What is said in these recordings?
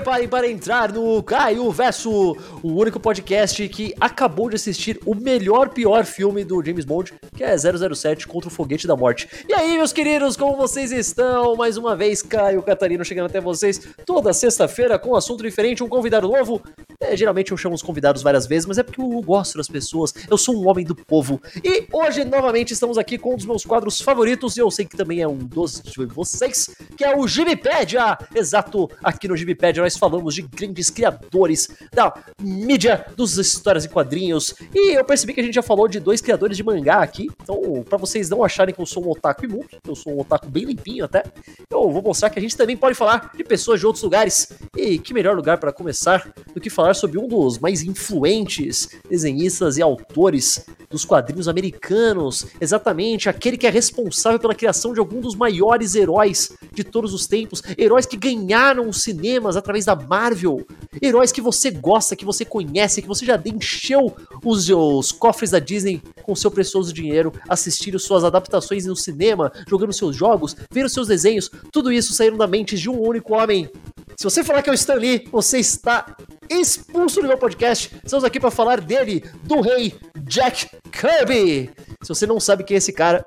preparem para entrar no Caio Verso, o único podcast que acabou de assistir o melhor pior filme do James Bond, que é 007 contra o Foguete da Morte. E aí, meus queridos, como vocês estão? Mais uma vez, Caio Catarino chegando até vocês toda sexta-feira com um assunto diferente, um convidado novo. É, geralmente eu chamo os convidados várias vezes, mas é porque eu gosto das pessoas, eu sou um homem do povo. E hoje, novamente, estamos aqui com um dos meus quadros favoritos, e eu sei que também é um dos de vocês, que é o Gibipédia. Exato, aqui no Gibipédia nós falamos de grandes criadores da mídia, dos histórias em quadrinhos. E eu percebi que a gente já falou de dois criadores de mangá aqui. Então, para vocês não acharem que eu sou um otaku imundo, eu sou um otaku bem limpinho até, eu vou mostrar que a gente também pode falar de pessoas de outros lugares. E que melhor lugar para começar do que falar sobre um dos mais influentes desenhistas e autores dos quadrinhos americanos, exatamente aquele que é responsável pela criação de algum dos maiores heróis de todos os tempos, heróis que ganharam os cinemas através da Marvel, heróis que você gosta, que você conhece, que você já encheu os, os cofres da Disney com seu precioso dinheiro, assistindo suas adaptações no cinema, jogando seus jogos, vendo seus desenhos, tudo isso saíram da mente de um único homem. Se você falar que é o Stan Lee, você está expulso do meu podcast. Estamos aqui para falar dele, do rei Jack Kirby. Se você não sabe quem é esse cara,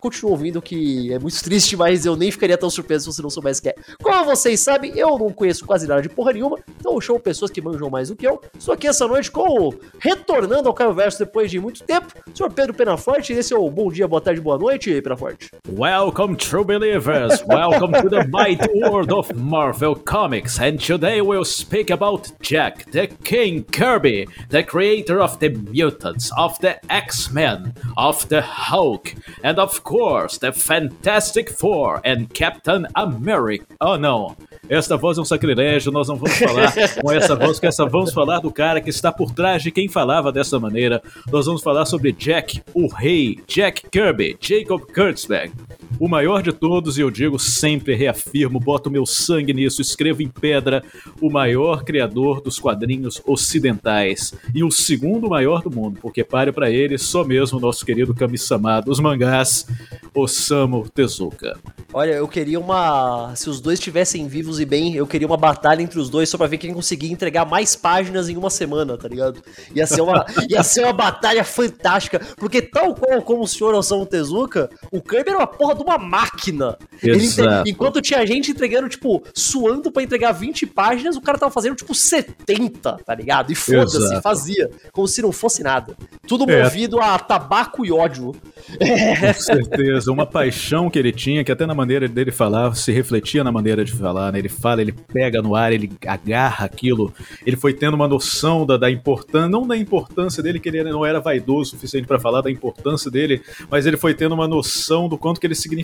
continua ouvindo, que é muito triste, mas eu nem ficaria tão surpreso se você não soubesse quem é. Como vocês sabem, eu não conheço quase nada de porra nenhuma, então eu chamo pessoas que manjam mais do que eu. Estou aqui essa noite com retornando ao Caio Verso depois de muito tempo, senhor Pedro Penaforte. Esse é o bom dia, boa tarde, boa noite, Penaforte. Welcome, true believers. Welcome to the mighty world of Marvel Comics. And today we'll speak about Jack, the King Kirby, the creator of the mutants, of the X-Men, of the Hulk, and of course, the Fantastic Four and Captain America. Oh, não. Esta voz é um sacrilégio, nós não vamos falar com essa voz, que essa vamos falar do cara que está por trás de quem falava dessa maneira. Nós vamos falar sobre Jack, o rei, Jack Kirby, Jacob Kurtzberg, o maior de todos, e eu digo sempre, reafirmo, boto meu sangue nisso, escrevo em pedra, o maior criador dos quadrinhos ocidentais e o segundo maior do mundo, porque pare para ele só mesmo o nosso querido Kami-sama dos mangás, Osamu Tezuka. Olha, eu queria uma. Se os dois estivessem vivos e bem, eu queria uma batalha entre os dois só pra ver quem conseguia entregar mais páginas em uma semana, tá ligado? Ia ser uma, ia ser uma batalha fantástica. Porque, tal qual como o senhor Osamu Tezuka, o Kirby era uma porra de uma máquina. Exato. enquanto tinha gente entregando, tipo, suando pra entregar 20 páginas, o cara tava fazendo, tipo, 70, tá ligado? E foda-se, fazia. Como se não fosse nada. Tudo É. movido a tabaco e ódio. Com certeza, uma paixão que ele tinha, que até na maneira dele falar, se refletia na maneira de falar, né? Ele fala, ele pega no ar, ele agarra aquilo, ele foi tendo uma noção da, da importância, não da importância dele, que ele não era vaidoso o suficiente para falar da importância dele, mas ele foi tendo uma noção do quanto que ele significava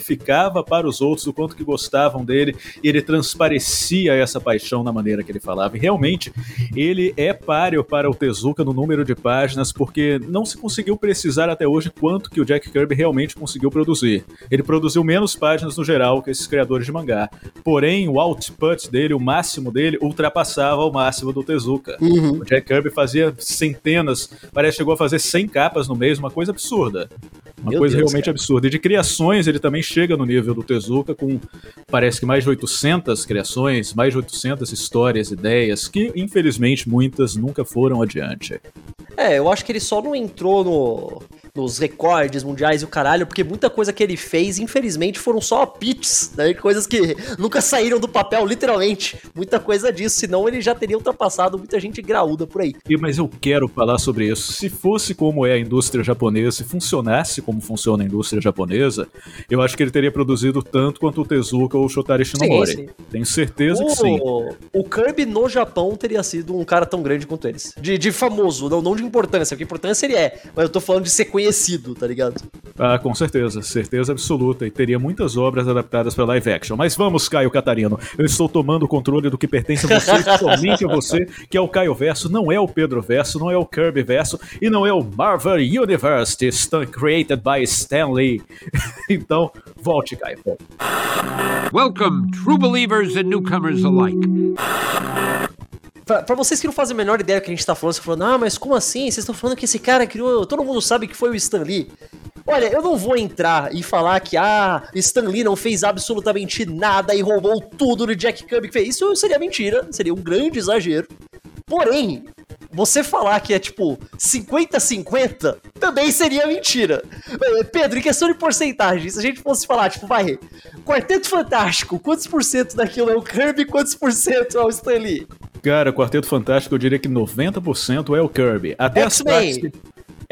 para os outros, do quanto que gostavam dele, e ele transparecia essa paixão na maneira que ele falava. E realmente, ele é páreo para o Tezuka no número de páginas, porque não se conseguiu precisar até hoje quanto que o Jack Kirby realmente conseguiu produzir. Ele produziu menos páginas no geral que esses criadores de mangá. Porém, o output dele, o máximo dele, ultrapassava o máximo do Tezuka. O Jack Kirby fazia centenas, parece que chegou a fazer 100 capas no mês, uma coisa absurda. Uma Meu coisa Deus, realmente cara. absurda. E de criações, ele também chega no nível do Tezuka com, parece que mais de 800 criações, mais de 800 histórias, ideias, que infelizmente muitas nunca foram adiante. É, eu acho que ele só não entrou no, nos recordes mundiais e o caralho, porque muita coisa que ele fez, infelizmente, foram só pitches, né? Coisas que nunca saíram do papel, literalmente. Muita coisa disso, senão ele já teria ultrapassado muita gente graúda por aí. E, mas eu quero falar sobre isso. Se fosse como é a indústria japonesa, se funcionasse como funciona a indústria japonesa, eu acho que ele teria produzido tanto quanto o Tezuka ou o Shotari Shinomori. sim. Tenho certeza que sim. O, o Kirby no Japão teria sido um cara tão grande quanto eles. De, de famoso, não, não de importância, porque importância ele é, mas eu tô falando de ser conhecido, tá ligado? Ah, com certeza, certeza absoluta. E teria muitas obras adaptadas para live action. Mas vamos, Caio Catarino. Eu estou tomando o controle do que pertence a você, somente a você, que é o Caio Verso, não é o Pedro Verso, não é o Kirby Verso e não é o Marvel Universe, created by Stan Lee. então, volte, Caio. Welcome, true believers and newcomers alike. Pra, vocês que não fazem a menor ideia do que a gente tá falando, você falando, ah, mas como assim? Vocês estão falando que esse cara criou. Todo mundo sabe que foi o Stan Lee. Olha, eu não vou entrar e falar que, ah, Stan Lee não fez absolutamente nada e roubou tudo do Jack Kirby que fez. Isso seria mentira, seria um grande exagero. Porém, você falar que é tipo 50-50 também seria mentira. Pedro, em questão de porcentagem, se a gente fosse falar, tipo, vai, Quarteto Fantástico, quantos por cento daquilo é o Kirby, quantos por cento é o Stan Lee? Cara, Quarteto Fantástico eu diria que 90% é o Kirby. Até as partes que-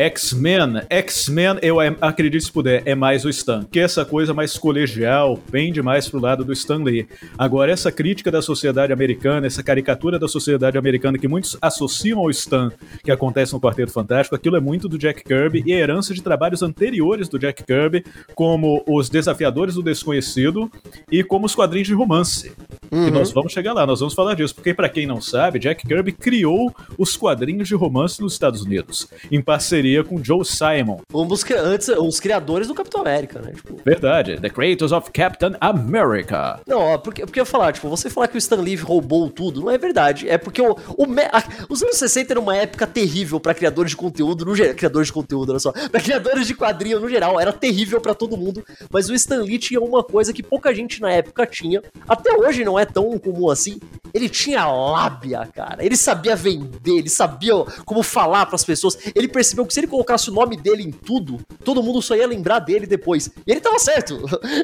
X-Men, X-Men, eu acredito se puder, é mais o Stan. Que essa coisa mais colegial pende mais pro lado do Stan Lee. Agora, essa crítica da sociedade americana, essa caricatura da sociedade americana que muitos associam ao Stan, que acontece no Quarteto Fantástico, aquilo é muito do Jack Kirby e a herança de trabalhos anteriores do Jack Kirby, como Os Desafiadores do Desconhecido e como os quadrinhos de romance. Que nós vamos chegar lá, nós vamos falar disso, porque pra quem não sabe, Jack Kirby criou os quadrinhos de romance nos Estados Unidos, em parceria com Joe Simon. Um dos, antes, os criadores do Capitão América, né? Tipo, Verdade, The Creators of Captain America. Não, ó, porque, porque eu ia falar, tipo, você falar que o Stan Lee roubou tudo, não é verdade. É porque o, o a- os anos 60 era uma época terrível pra criadores de conteúdo, no geral. Criadores de conteúdo, olha só. Pra criadores de quadrinho no geral, era terrível pra todo mundo. Mas o Stan Lee tinha uma coisa que pouca gente na época tinha. Até hoje não é tão comum assim. Ele tinha lábia, cara. Ele sabia vender, ele sabia como falar pras pessoas. Ele percebeu que se ele colocasse o nome dele em tudo, todo mundo só ia lembrar dele depois. E ele tava certo.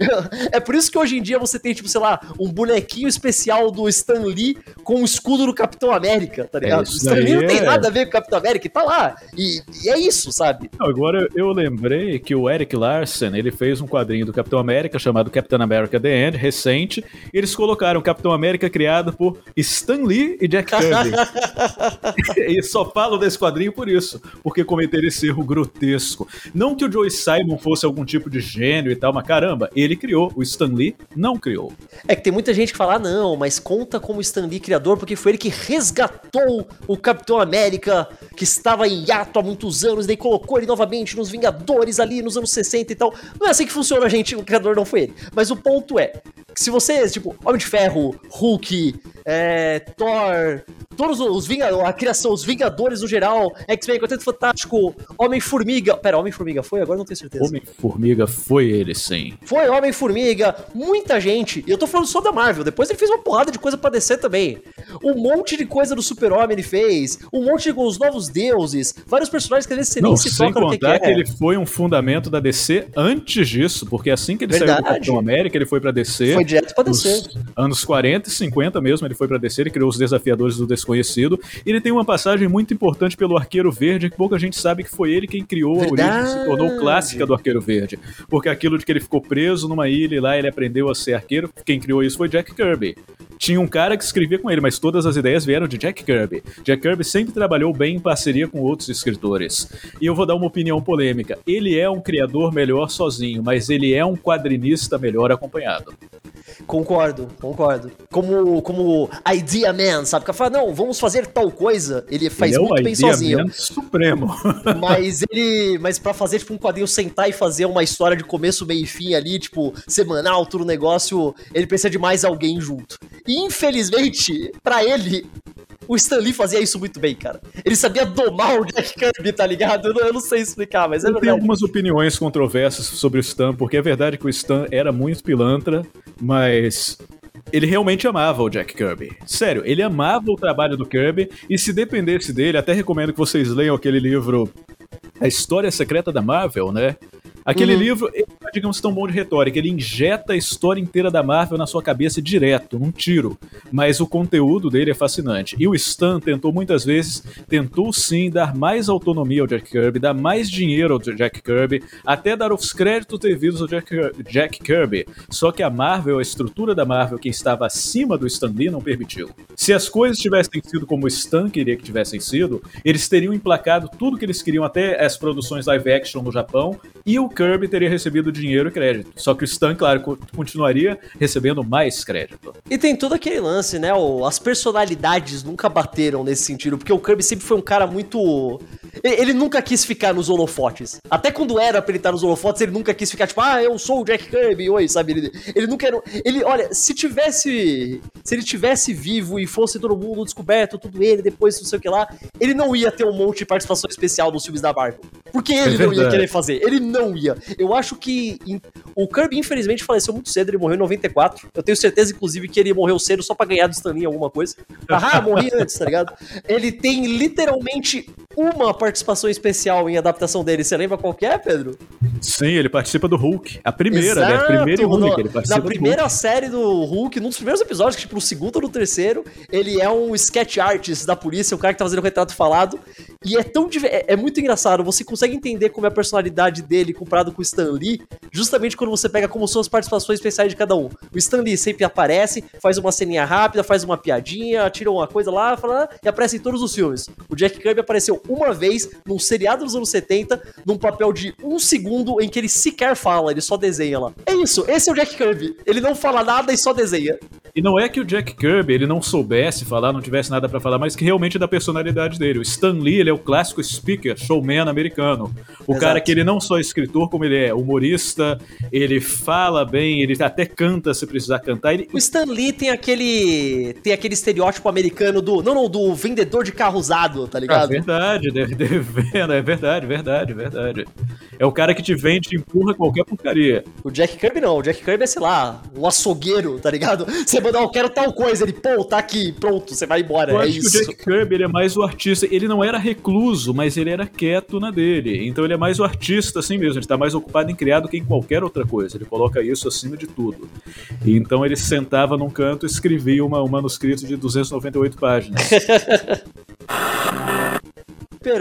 é por isso que hoje em dia você tem, tipo, sei lá, um bonequinho especial do Stan Lee com o escudo do Capitão América, tá ligado? isso o Stan Lee não tem é- nada a ver com o Capitão América e tá lá. E, e é isso, sabe? Agora eu lembrei que o Eric Larsen ele fez um quadrinho do Capitão América chamado Captain America The End, recente. E eles colocaram Capitão América criado por Stan Lee e Jack Kirby. e só falo desse quadrinho por isso, porque cometeram esse erro grotesco. Não que o Joe Simon fosse algum tipo de gênio e tal, mas caramba, ele criou, o Stan Lee não criou. É que tem muita gente que fala, ah, não, mas conta como Stan Lee criador, porque foi ele que resgatou o Capitão América, que estava em hiato há muitos anos, daí colocou ele novamente nos Vingadores ali nos anos 60 e tal. Não é assim que funciona, gente, o criador não foi ele. Mas o ponto é, que se você, tipo, Homem de Ferro, Hulk, é, Thor, todos os Vingadores, a criação, os Vingadores no geral, X-Men, Quarteto Fantástico, Homem-Formiga. Pera, Homem-Formiga foi? Agora não tenho certeza. Homem-Formiga foi ele, sim. Foi Homem-Formiga, muita gente. E eu tô falando só da Marvel. Depois ele fez uma porrada de coisa pra descer também. Um monte de coisa do Super-Homem ele fez. Um monte de os novos deuses. Vários personagens que às vezes você Não, nem se sem toca no que, que contar é. que ele foi um fundamento da DC antes disso, porque assim que ele saiu Verdade. do Capitão América, ele foi pra DC. Foi direto pra nos descer. Anos 40 e 50 mesmo, ele foi pra DC, ele criou os Desafiadores do Desconhecido. E ele tem uma passagem muito importante pelo Arqueiro Verde, que pouca gente sabe que foi ele quem criou a origem, se tornou Verdade. clássica do Arqueiro Verde. Porque aquilo de que ele ficou preso numa ilha e lá ele aprendeu a ser arqueiro, quem criou isso foi Jack Kirby. Tinha um cara que escrevia com ele, mas todas as ideias vieram de Jack Kirby. Jack Kirby sempre trabalhou bem em parceria com outros escritores. E eu vou dar uma opinião polêmica. Ele é um criador melhor sozinho, mas ele é um quadrinista melhor acompanhado. Concordo, concordo. Como, como Idea Man, sabe? Que fala, não, vamos fazer tal coisa. Ele faz ele é muito um bem sozinho. man supremo. Mas ele. Mas pra fazer, tipo, um quadrinho sentar e fazer uma história de começo, meio e fim ali, tipo, semanal, tudo negócio, ele precisa de mais alguém junto. E infelizmente, pra ele. O Stan Lee fazia isso muito bem, cara. Ele sabia domar o Jack Kirby, tá ligado? Eu não, eu não sei explicar, mas é Eu tenho verdade. algumas opiniões controversas sobre o Stan, porque é verdade que o Stan era muito pilantra, mas ele realmente amava o Jack Kirby. Sério, ele amava o trabalho do Kirby, e se dependesse dele, até recomendo que vocês leiam aquele livro A História Secreta da Marvel, né? Aquele Uhum. livro, ele digamos, tão bom de retórica. Ele injeta a história inteira da Marvel na sua cabeça direto, num tiro. Mas o conteúdo dele é fascinante. E o Stan tentou muitas vezes, tentou sim dar mais autonomia ao Jack Kirby, dar mais dinheiro ao Jack Kirby, até dar os créditos devidos ao Jack, Jack Kirby. Só que a Marvel, a estrutura da Marvel que estava acima do Stan Lee, não permitiu. Se as coisas tivessem sido como o Stan queria que tivessem sido, eles teriam emplacado tudo que eles queriam, até as produções live action no Japão, e o Kirby teria recebido dinheiro e crédito. Só que o Stan, claro, co- continuaria recebendo mais crédito. E tem todo aquele lance, né? As personalidades nunca bateram nesse sentido, porque o Kirby sempre foi um cara muito. Ele, ele nunca quis ficar nos holofotes. Até quando era pra ele estar nos holofotes, ele nunca quis ficar tipo, ah, eu sou o Jack Kirby, oi, sabe? Ele, ele nunca era. Ele, olha, se tivesse. Se ele tivesse vivo e fosse todo mundo descoberto, tudo ele, depois não sei o que lá, ele não ia ter um monte de participação especial nos filmes da Marvel. Porque ele não ia querer fazer. Ele não ia. Eu acho que. O Kirby, infelizmente, faleceu muito cedo. Ele morreu em 94. Eu tenho certeza, inclusive, que ele morreu cedo só pra ganhar do Stan Lee em alguma coisa. Ah, morri antes, tá ligado? Ele tem literalmente uma participação especial em adaptação dele. Você lembra qual que é, Pedro? Sim, ele participa do Hulk. A primeira, né? A Exato, primeira e única. Ele participa na do primeira série do Hulk, num dos primeiros episódios, que, tipo, no segundo ou no terceiro, ele é um sketch artist da polícia, o cara que tá fazendo o retrato falado. E é tão. É, é muito engraçado. Você consegue entender como é a personalidade dele comparado com o Stan Lee, justamente quando você pega como são as participações especiais de cada um. O Stan Lee sempre aparece, faz uma ceninha rápida, faz uma piadinha, tira uma coisa lá, fala, e aparece em todos os filmes. O Jack Kirby apareceu uma vez num seriado dos anos 70, num papel de um segundo em que ele sequer fala, ele só desenha lá. É isso, esse é o Jack Kirby. Ele não fala nada e só desenha. E não é que o Jack Kirby ele não soubesse falar, não tivesse nada pra falar, mas que realmente é da personalidade dele. O Stan Lee ele é o clássico speaker, showman americano. O Exato. cara que ele não só é escritor, como ele é humorista, ele fala bem, ele até canta se precisar cantar. Ele, O Stan Lee tem aquele tem aquele estereótipo americano do, não, não, do vendedor de carro usado, tá Ah, ligado? verdade, deve, deve? É verdade, verdade, verdade. É o cara que te vende e empurra qualquer porcaria. O Jack Kirby não, o Jack Kirby é, sei lá, um açougueiro, tá ligado? Você manda, "Ah, eu quero tal coisa, ele, pô, tá aqui, pronto, você vai embora, Eu é acho que o isso. Jack Kirby ele é mais o artista. Ele não era recluso, mas ele era quieto na dele. Então ele é mais o artista assim mesmo. Ele tá mais ocupado em criar do que em qualquer outra coisa. Ele coloca isso acima de tudo. E então ele sentava num canto e escrevia uma, um manuscrito de 298 páginas.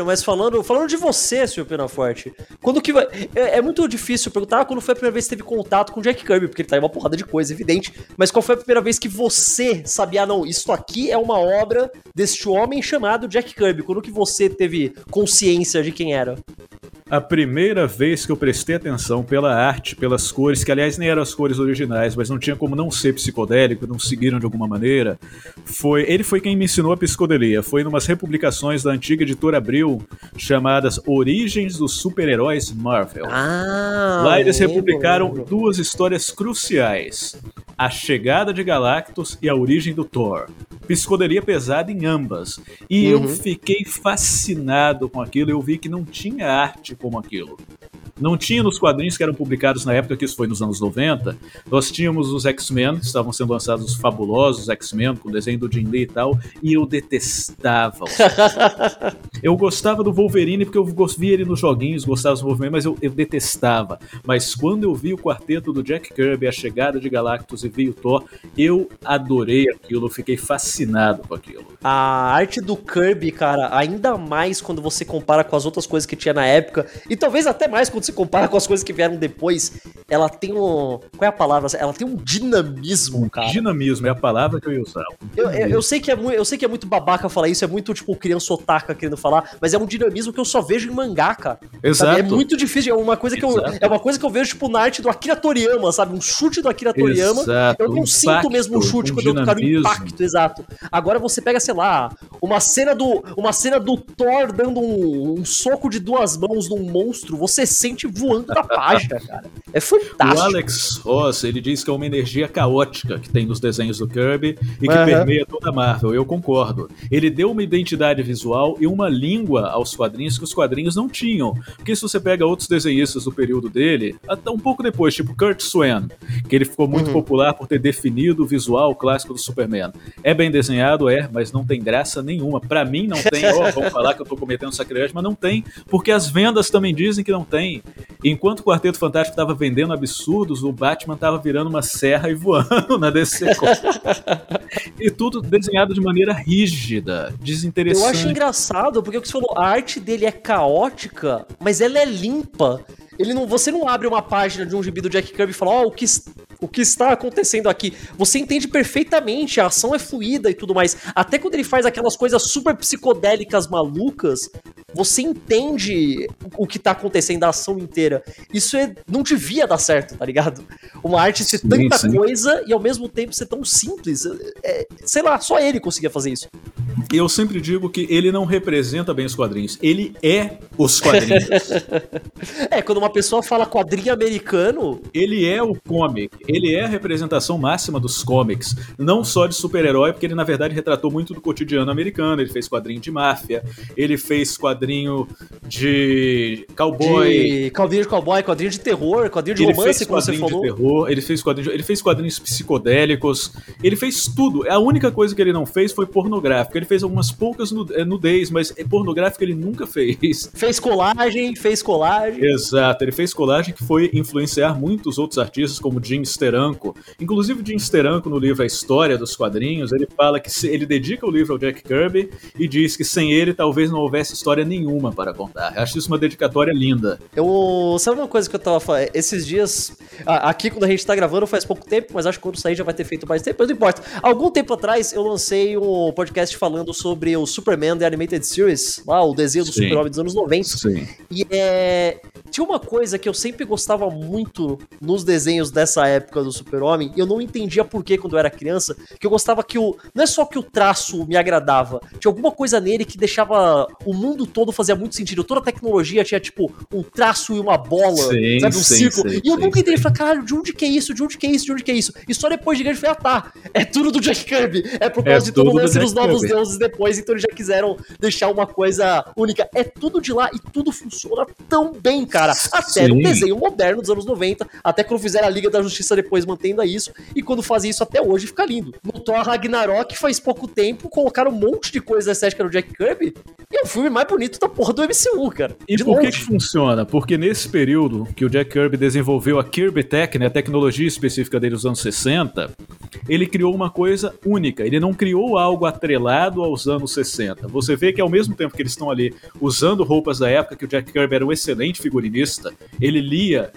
Mas falando, falando de você, senhor Penaforte, quando que vai. É, é muito difícil perguntar quando foi a primeira vez que teve contato com o Jack Kirby, porque ele tá em uma porrada de coisa, evidente. Mas qual foi a primeira vez que você sabia, ah, não, isso aqui é uma obra deste homem chamado Jack Kirby? Quando que você teve consciência de quem era? A primeira vez que eu prestei atenção pela arte, pelas cores, que aliás nem eram as cores originais, mas não tinha como não ser psicodélico, não seguiram de alguma maneira, foi ele foi quem me ensinou a psicodelia. Foi numas republicações da antiga editora Abril, chamadas Origens dos Super-Heróis Marvel. Ah! Lá eles lembro, republicaram lembro. duas histórias cruciais: a chegada de Galactus e a origem do Thor. Psicodelia pesada em ambas. E eu Uhum. fiquei fascinado com aquilo. Eu vi que não tinha arte como aquilo. Não tinha nos quadrinhos que eram publicados na época, que isso foi nos anos 90. Nós tínhamos os X-Men, estavam sendo lançados os fabulosos X-Men, com o desenho do Jim Lee e tal, e eu detestava. os eu gostava do Wolverine porque eu via ele nos joguinhos, gostava do Wolverine, mas eu, eu detestava. Mas quando eu vi o quarteto do Jack Kirby, a chegada de Galactus e vi o Thor, eu adorei aquilo, eu fiquei fascinado com aquilo. A arte do Kirby, cara, ainda mais quando você compara com as outras coisas que tinha na época, e talvez até mais quando você compara com as coisas que vieram depois, ela tem um. Qual é a palavra? Ela tem um dinamismo, cara. Dinamismo é a palavra que eu ia usar. Eu, eu, eu sei que é muito, eu sei que é muito babaca falar isso, é muito tipo criança otaka querendo falar, mas é um dinamismo que eu só vejo em mangá, cara. Exato. Sabe? É muito difícil, é uma coisa que eu, é uma coisa que eu vejo tipo na arte do Akira Toriyama, sabe? Um chute do Akira Toriyama. Exato, Eu não um sinto impacto, mesmo o chute um quando eu quero o dinamismo. impacto, exato. Agora você pega, sei lá, uma cena do uma cena do Thor dando um, um soco de duas mãos num monstro, você sente voando da página, cara. É O fantástico. Alex Ross, ele diz que é uma energia caótica que tem nos desenhos do Kirby e que Aham. permeia toda a Marvel. Eu concordo. Ele deu uma identidade visual e uma língua aos quadrinhos que os quadrinhos não tinham. Porque se você pega outros desenhistas do período dele, até um pouco depois, tipo Kurt Swan, que ele ficou muito popular por ter definido o visual clássico do Superman. É bem desenhado, é, mas não tem graça nenhuma. Pra mim não tem, ó, vamos falar que eu tô cometendo sacrilégio, mas não tem, porque as vendas também dizem que não tem. Enquanto o Quarteto Fantástico estava vendendo absurdos, o Batman estava virando uma serra e voando na DC e tudo desenhado de maneira rígida, Eu desinteressante. acho engraçado, porque o que você falou, a arte dele é caótica, mas ela é limpa. Ele não, você não abre uma página de um gibi do Jack Kirby e fala, ó, o, que, o que está acontecendo aqui. Você entende perfeitamente, a ação é fluida e tudo mais. Até quando ele faz aquelas coisas super psicodélicas malucas, você entende o que tá acontecendo, a ação inteira. Isso é, não devia dar certo, tá ligado? Uma arte ser Sim, tanta sim. coisa e ao mesmo tempo ser tão simples. É, sei lá, só ele conseguia fazer isso. Eu sempre digo que ele não representa bem os quadrinhos, ele é os quadrinhos. É, quando uma pessoa fala quadrinho americano, ele é o comic, ele é a representação máxima dos comics, não só de super-herói, porque ele na verdade retratou muito do cotidiano americano, ele fez quadrinho de máfia, ele fez quadrinho quadrinho de cowboy. De quadrinho de cowboy, quadrinho de terror, quadrinho de ele romance, fez como você quadrinho falou. de terror, ele fez quadrinho, ele fez quadrinhos psicodélicos, ele fez tudo. A única coisa que ele não fez foi pornográfico. Ele fez algumas poucas eh, nudez, mas pornográfico ele nunca fez. Fez colagem, fez colagem. Exato, ele fez colagem que foi influenciar muitos outros artistas, como Jim Steranko. Inclusive, Jim Steranko, no livro A História dos Quadrinhos, ele fala que se- ele dedica o livro ao Jack Kirby e diz que sem ele talvez não houvesse história nenhuma para contar. Eu acho isso uma dedicatória linda. Eu. Sabe uma coisa que eu tava falando? Esses dias. Aqui, quando a gente tá gravando, faz pouco tempo, mas acho que quando sair já vai ter feito mais tempo, mas não importa. Algum tempo atrás, eu lancei um podcast falando sobre o Superman The Animated Series, lá, o desenho do. Super-Homem dos anos 90. Sim. E é. Tinha uma coisa que eu sempre gostava muito nos desenhos dessa época do Super-Homem, e eu não entendia por que quando eu era criança, que eu gostava que o. Não é só que o traço me agradava, tinha alguma coisa nele que deixava o mundo todo fazia muito sentido. Toda a tecnologia tinha, tipo, um traço e uma bola, Sim, sabe? Um sim, círculo. sim, e eu nunca entendi, falei, caralho, de onde que é isso? De onde que é isso? De onde que é isso? E só depois de grande falei, ah tá, é tudo do Jack Kirby. É por É causa de todo o lance dos novos Kirby. deuses depois, então eles já quiseram deixar uma coisa única. É tudo de lá e tudo funciona tão bem, cara. Até no Sim. desenho moderno dos anos 90, até quando fizeram a Liga da Justiça depois mantendo isso, e quando fazem isso até hoje fica lindo. No Thor Ragnarok faz pouco tempo, colocaram um monte de coisa estética do Jack Kirby, e é o filme mais bonito da porra do MCU, cara. E por longe. que funciona? Porque nesse período que o Jack Kirby desenvolveu a Kirby Tech, né, a tecnologia específica dele dos anos 60, ele criou uma coisa única. Ele não criou algo atrelado aos anos 60. Você vê que ao mesmo tempo que eles estão ali usando roupas da época, que o Jack Kirby era um excelente figurinista, ele lia,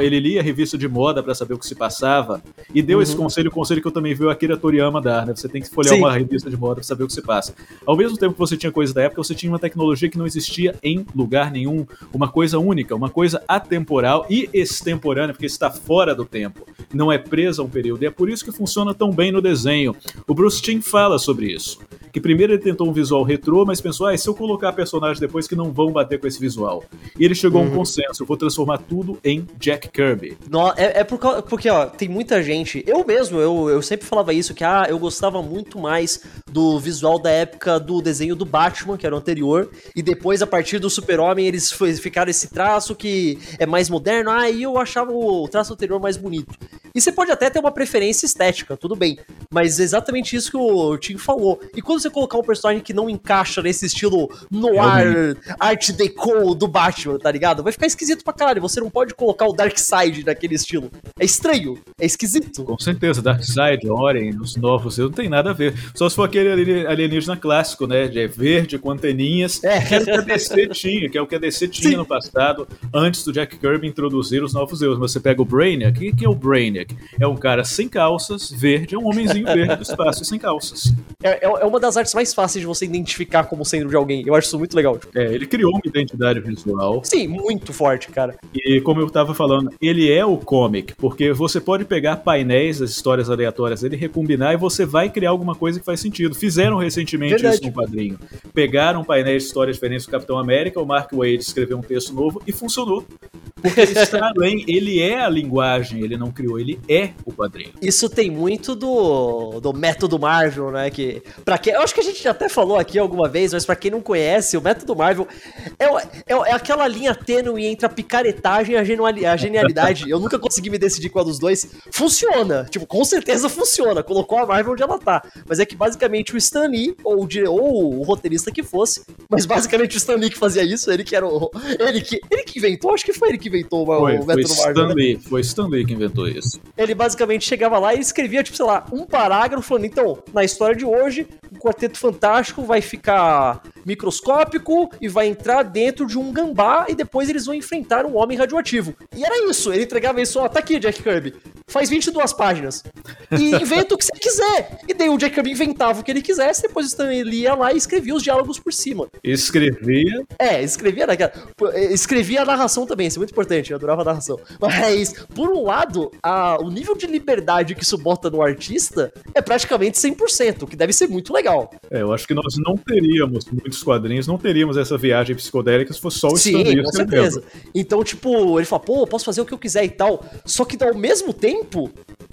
ele lia revista de moda para saber o que se passava e deu esse conselho, o conselho que eu também vi o Akira Toriyama dar, né? Você tem que folhear Sim. uma revista de moda para saber o que se passa. Ao mesmo tempo que você tinha coisa da época, você tinha uma tecnologia que não existia em lugar nenhum, uma coisa única, uma coisa atemporal e extemporânea, porque está fora do tempo, não é presa a um período. E é por isso que funciona tão bem no desenho. O Bruce Timm fala sobre isso. Que primeiro ele tentou um visual retrô, mas pensou, ah, e se eu colocar personagens depois que não vão bater com esse visual? E ele chegou a um consenso, eu vou transformar tudo em Jack Kirby. No- é, é por porque, ó, tem muita gente. Eu mesmo, eu, eu sempre falava isso, que ah, eu gostava muito mais do visual da época do desenho do Batman, que era o anterior. E depois, a partir do Super-Homem, eles ficaram esse traço que é mais moderno. Ah, e eu achava o traço anterior mais bonito. E você pode até ter uma preferência estética, tudo bem. Mas é exatamente isso que o Tim falou. E quando você colocar um personagem que não encaixa nesse estilo noir, art deco do Batman, tá ligado? Vai ficar esquisito pra caralho. Você não pode colocar o Darkseid naquele estilo. É estranho, é esquisito. Com certeza, Darkseid, Oren, os novos, não tem nada a ver. Só se for aquele ali- alienígena clássico, né? De verde, com anteninhas, É. que era o que a DC tinha, que é o que a DC tinha Sim. no passado, antes do Jack Kirby introduzir os novos deuses. Mas você pega o Brainiac, o que é o Brainiac? É um cara sem calças, verde, é um homenzinho verde do espaço sem calças. É, é, é uma das artes mais fáceis de você identificar como sendo de alguém. Eu acho isso muito legal. Tipo, É, ele criou uma identidade visual. sim, muito forte, cara. E como eu tava falando, ele é o comic, porque você pode pegar painéis das histórias aleatórias dele, recombinar e você vai criar alguma coisa que faz sentido. Fizeram recentemente Verdade. isso no quadrinho. Pegaram painéis de histórias diferentes do Capitão América, o Mark Wade escreveu um texto novo e funcionou. Porque ele está além, ele é a linguagem, ele não criou, ele é o quadrinho. Isso tem muito do, do método Marvel, né? Que, pra quem, eu acho que a gente já até falou aqui alguma vez, mas pra quem não conhece, o método Marvel é, é, é aquela linha tênue entre a picaretagem e a, genuali- a genialidade. Eu nunca consegui me decidir qual dos dois. Funciona, tipo, com certeza funciona. Colocou a Marvel onde ela tá. Mas é que basicamente o Stan Lee, ou ou o roteirista que fosse, mas basicamente o Stan Lee que fazia isso, ele que era o. Ele que, ele que inventou, acho que foi ele que inventou o, Foi, o foi método Marvel. Stan né? Lee, foi Stan Lee que inventou isso. ele basicamente chegava lá e escrevia, tipo, sei lá, um parágrafo falando, então, na história de hoje, o Quarteto Fantástico vai ficar microscópico e vai entrar dentro de um gambá e depois eles vão enfrentar um homem radioativo. E era isso, ele entregava isso, ó, tá aqui, Jack Kirby, faz 22 páginas. E inventa o que você quiser. E daí o Jack Kirby inventava o que ele quisesse, depois o Stan Lee ia lá e escrevia os diálogos por cima. Escrevia, É, escrevia naquela. pô, eh, Escrevia a narração também, isso é muito importante, eu adorava a narração. Mas, por um lado, a- o nível de liberdade que isso bota no artista é praticamente 100%, o que deve ser muito legal. é, eu acho que nós não teríamos muitos quadrinhos, não teríamos essa viagem psicodélica se fosse só o Stan Sim, Lee com certeza. Então, tipo, ele fala, pô, eu posso fazer o que eu quiser e tal. Só que ao mesmo tempo,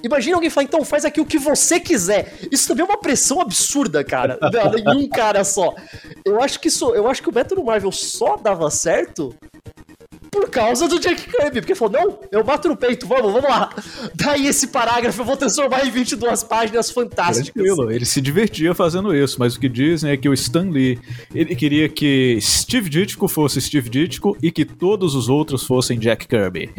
Imagina alguém falar, então faz aqui o que você quiser. Isso também é uma pressão absurda, cara. em um cara só. Eu acho que isso, eu acho que o método Marvel só dava certo por causa do Jack Kirby, porque falou, não, eu bato no peito, vamos, vamos lá. Daí esse parágrafo eu vou transformar em 22 páginas fantásticas. Tranquilo, ele se divertia fazendo isso, mas o que dizem é que o Stan Lee, ele queria que Steve Ditko fosse Steve Ditko e que todos os outros fossem Jack Kirby.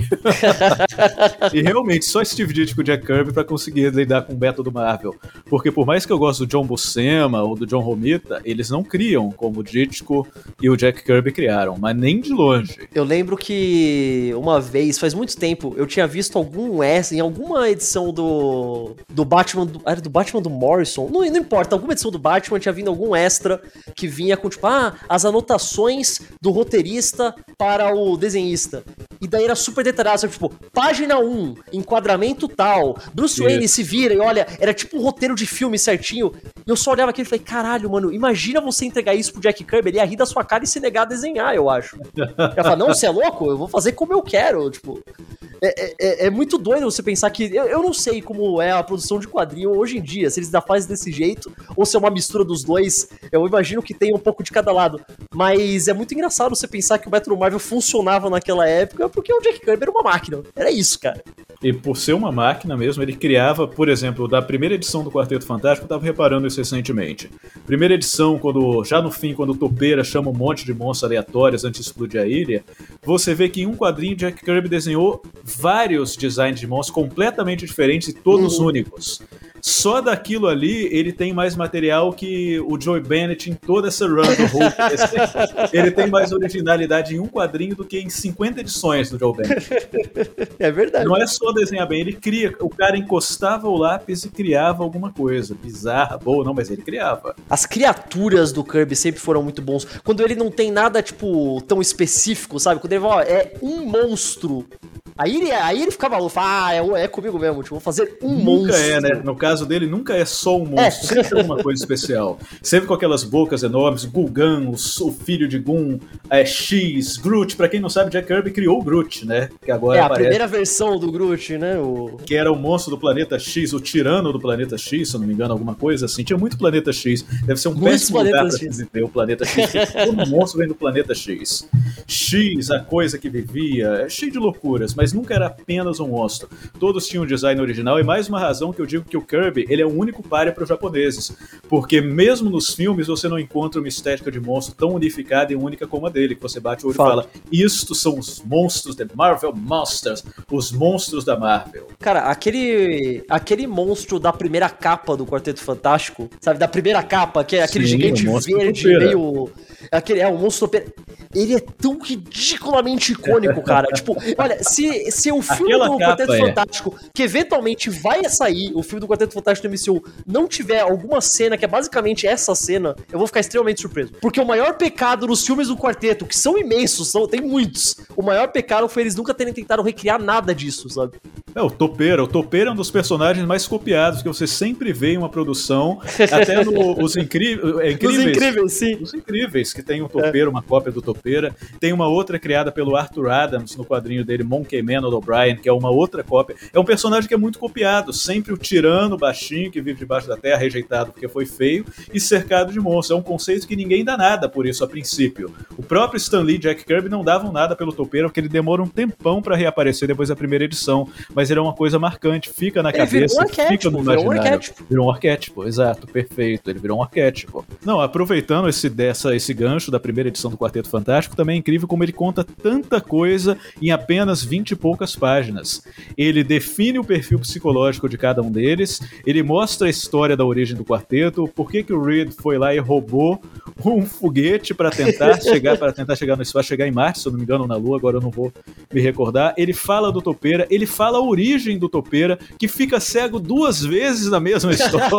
e realmente, só Steve Ditko e Jack Kirby para conseguir lidar com o método Marvel. Porque por mais que eu goste do John Buscema ou do John Romita, eles não criam como o Ditko e o Jack Kirby criaram, mas nem de longe. Eu lembro que uma vez, faz muito tempo, eu tinha visto algum S em alguma edição do do Batman, do, era do Batman do Morrison, não, não importa, alguma edição do Batman tinha vindo algum extra que vinha com tipo, ah, as anotações do roteirista para o desenhista. E daí era super detalhado, sabe? tipo, página 1, enquadramento tal, Bruce Wayne se vira e olha, era tipo um roteiro de filme certinho. E eu só olhava aquilo e falei, caralho, mano, imagina você entregar isso pro Jack Kirby, ele ia rir da sua cara e se negar a desenhar, eu acho. Ela fala, não, você é louco? Eu vou fazer como eu quero, tipo... É, é, é, muito doido você pensar que. Eu, eu não sei como é a produção de quadrinho hoje em dia, se eles ainda fazem desse jeito, ou se é uma mistura dos dois. Eu imagino que tem um pouco de cada lado. Mas é muito engraçado você pensar que o Metro Marvel funcionava naquela época, porque o Jack Kirby era uma máquina. Era isso, cara. E por ser uma máquina mesmo, ele criava, por exemplo, da primeira edição do Quarteto Fantástico, eu tava reparando isso recentemente. Primeira edição, quando já no fim, quando o Topeira chama um monte de monstros aleatórios antes de explodir a ilha, você vê que em um quadrinho Jack Kirby desenhou vários designs de monstros completamente diferentes e todos uhum. únicos. Só daquilo ali ele tem mais material que o Joey Bennett em toda essa run do Hulk. ele tem mais originalidade em um quadrinho do que em 50 edições do Joe Bennett. É verdade. Não é só desenhar bem, ele cria. O cara encostava o lápis e criava alguma coisa. Bizarra, boa, não, mas ele criava. As criaturas do Kirby sempre foram muito bons. Quando ele não tem nada, tipo, tão específico, sabe? Quando ele fala, ó, é um monstro Aí ele, aí ele ficava maluco, ah, é, é comigo mesmo, tipo, vou fazer um nunca monstro. Nunca é, né? No caso dele, nunca é só um monstro, é. sempre tem alguma coisa especial. Sempre com aquelas bocas enormes, Gulgan, o, filho de Gun, é, X, Groot. Pra quem não sabe, Jack Kirby criou o Groot, né? Que agora é, aparece. a primeira versão do Groot, né? O... Que era o monstro do planeta X, o tirano do planeta X, se eu não me engano, alguma coisa assim. Tinha muito planeta X. Deve ser um Muitos péssimo lugar pra viver o planeta X. Todo monstro vem do planeta X. X, a coisa que vivia, é cheio de loucuras, mas nunca era apenas apenas um monstro. Todos tinham um design original e mais uma razão que eu digo que o Kirby ele é o único páreo para os japoneses, porque mesmo nos filmes você não encontra uma estética de monstro tão unificada e única como a dele, que você bate o olho Fala. e fala: "Isto são os monstros de Marvel Monsters, os monstros da Marvel". Cara, aquele aquele monstro da primeira capa do Quarteto Fantástico, sabe, da primeira capa, que é aquele Sim, gigante verde meio aquele é o monstro ele é tão ridiculamente icônico, cara. tipo, olha, se, se o filme Aquela do Quarteto é. Fantástico, que eventualmente vai sair, o filme do Quarteto Fantástico do MCU, não tiver alguma cena que é basicamente essa cena, eu vou ficar extremamente surpreso. Porque o maior pecado nos filmes do Quarteto, que são imensos, são, tem muitos, o maior pecado foi eles nunca terem tentado recriar nada disso, sabe? É, o Topeira. O Topeira é um dos personagens mais copiados que você sempre vê em uma produção, até no, Os Incríveis. É, incríveis os Incríveis, sim. Os Incríveis, que tem o Topeira, é. uma cópia do Topeira. Tem uma outra criada pelo Arthur Adams no quadrinho dele, Monkey Man O'Brien, que é uma outra cópia. É um personagem que é muito copiado, sempre o tirano baixinho que vive debaixo da terra, rejeitado porque foi feio e cercado de monstros. É um conceito que ninguém dá nada por isso a princípio. O próprio Stan Lee e Jack Kirby não davam nada pelo Topeira, porque ele demora um tempão para reaparecer depois da primeira edição. Mas mas ele é uma coisa marcante, fica na ele cabeça, virou um fica no imaginário. Virou um arquétipo. Virou um arquétipo, exato, perfeito. Ele virou um arquétipo. Não, aproveitando esse, dessa, esse gancho da primeira edição do Quarteto Fantástico, também é incrível como ele conta tanta coisa em apenas 20 e poucas páginas. Ele define o perfil psicológico de cada um deles, ele mostra a história da origem do quarteto, por que, que o Reed foi lá e roubou um foguete para tentar chegar para tentar chegar no espaço, chegar em Marte, se eu não me engano, na Lua, agora eu não vou me recordar. Ele fala do Topeira, ele fala o origem do Topeira, que fica cego duas vezes na mesma história.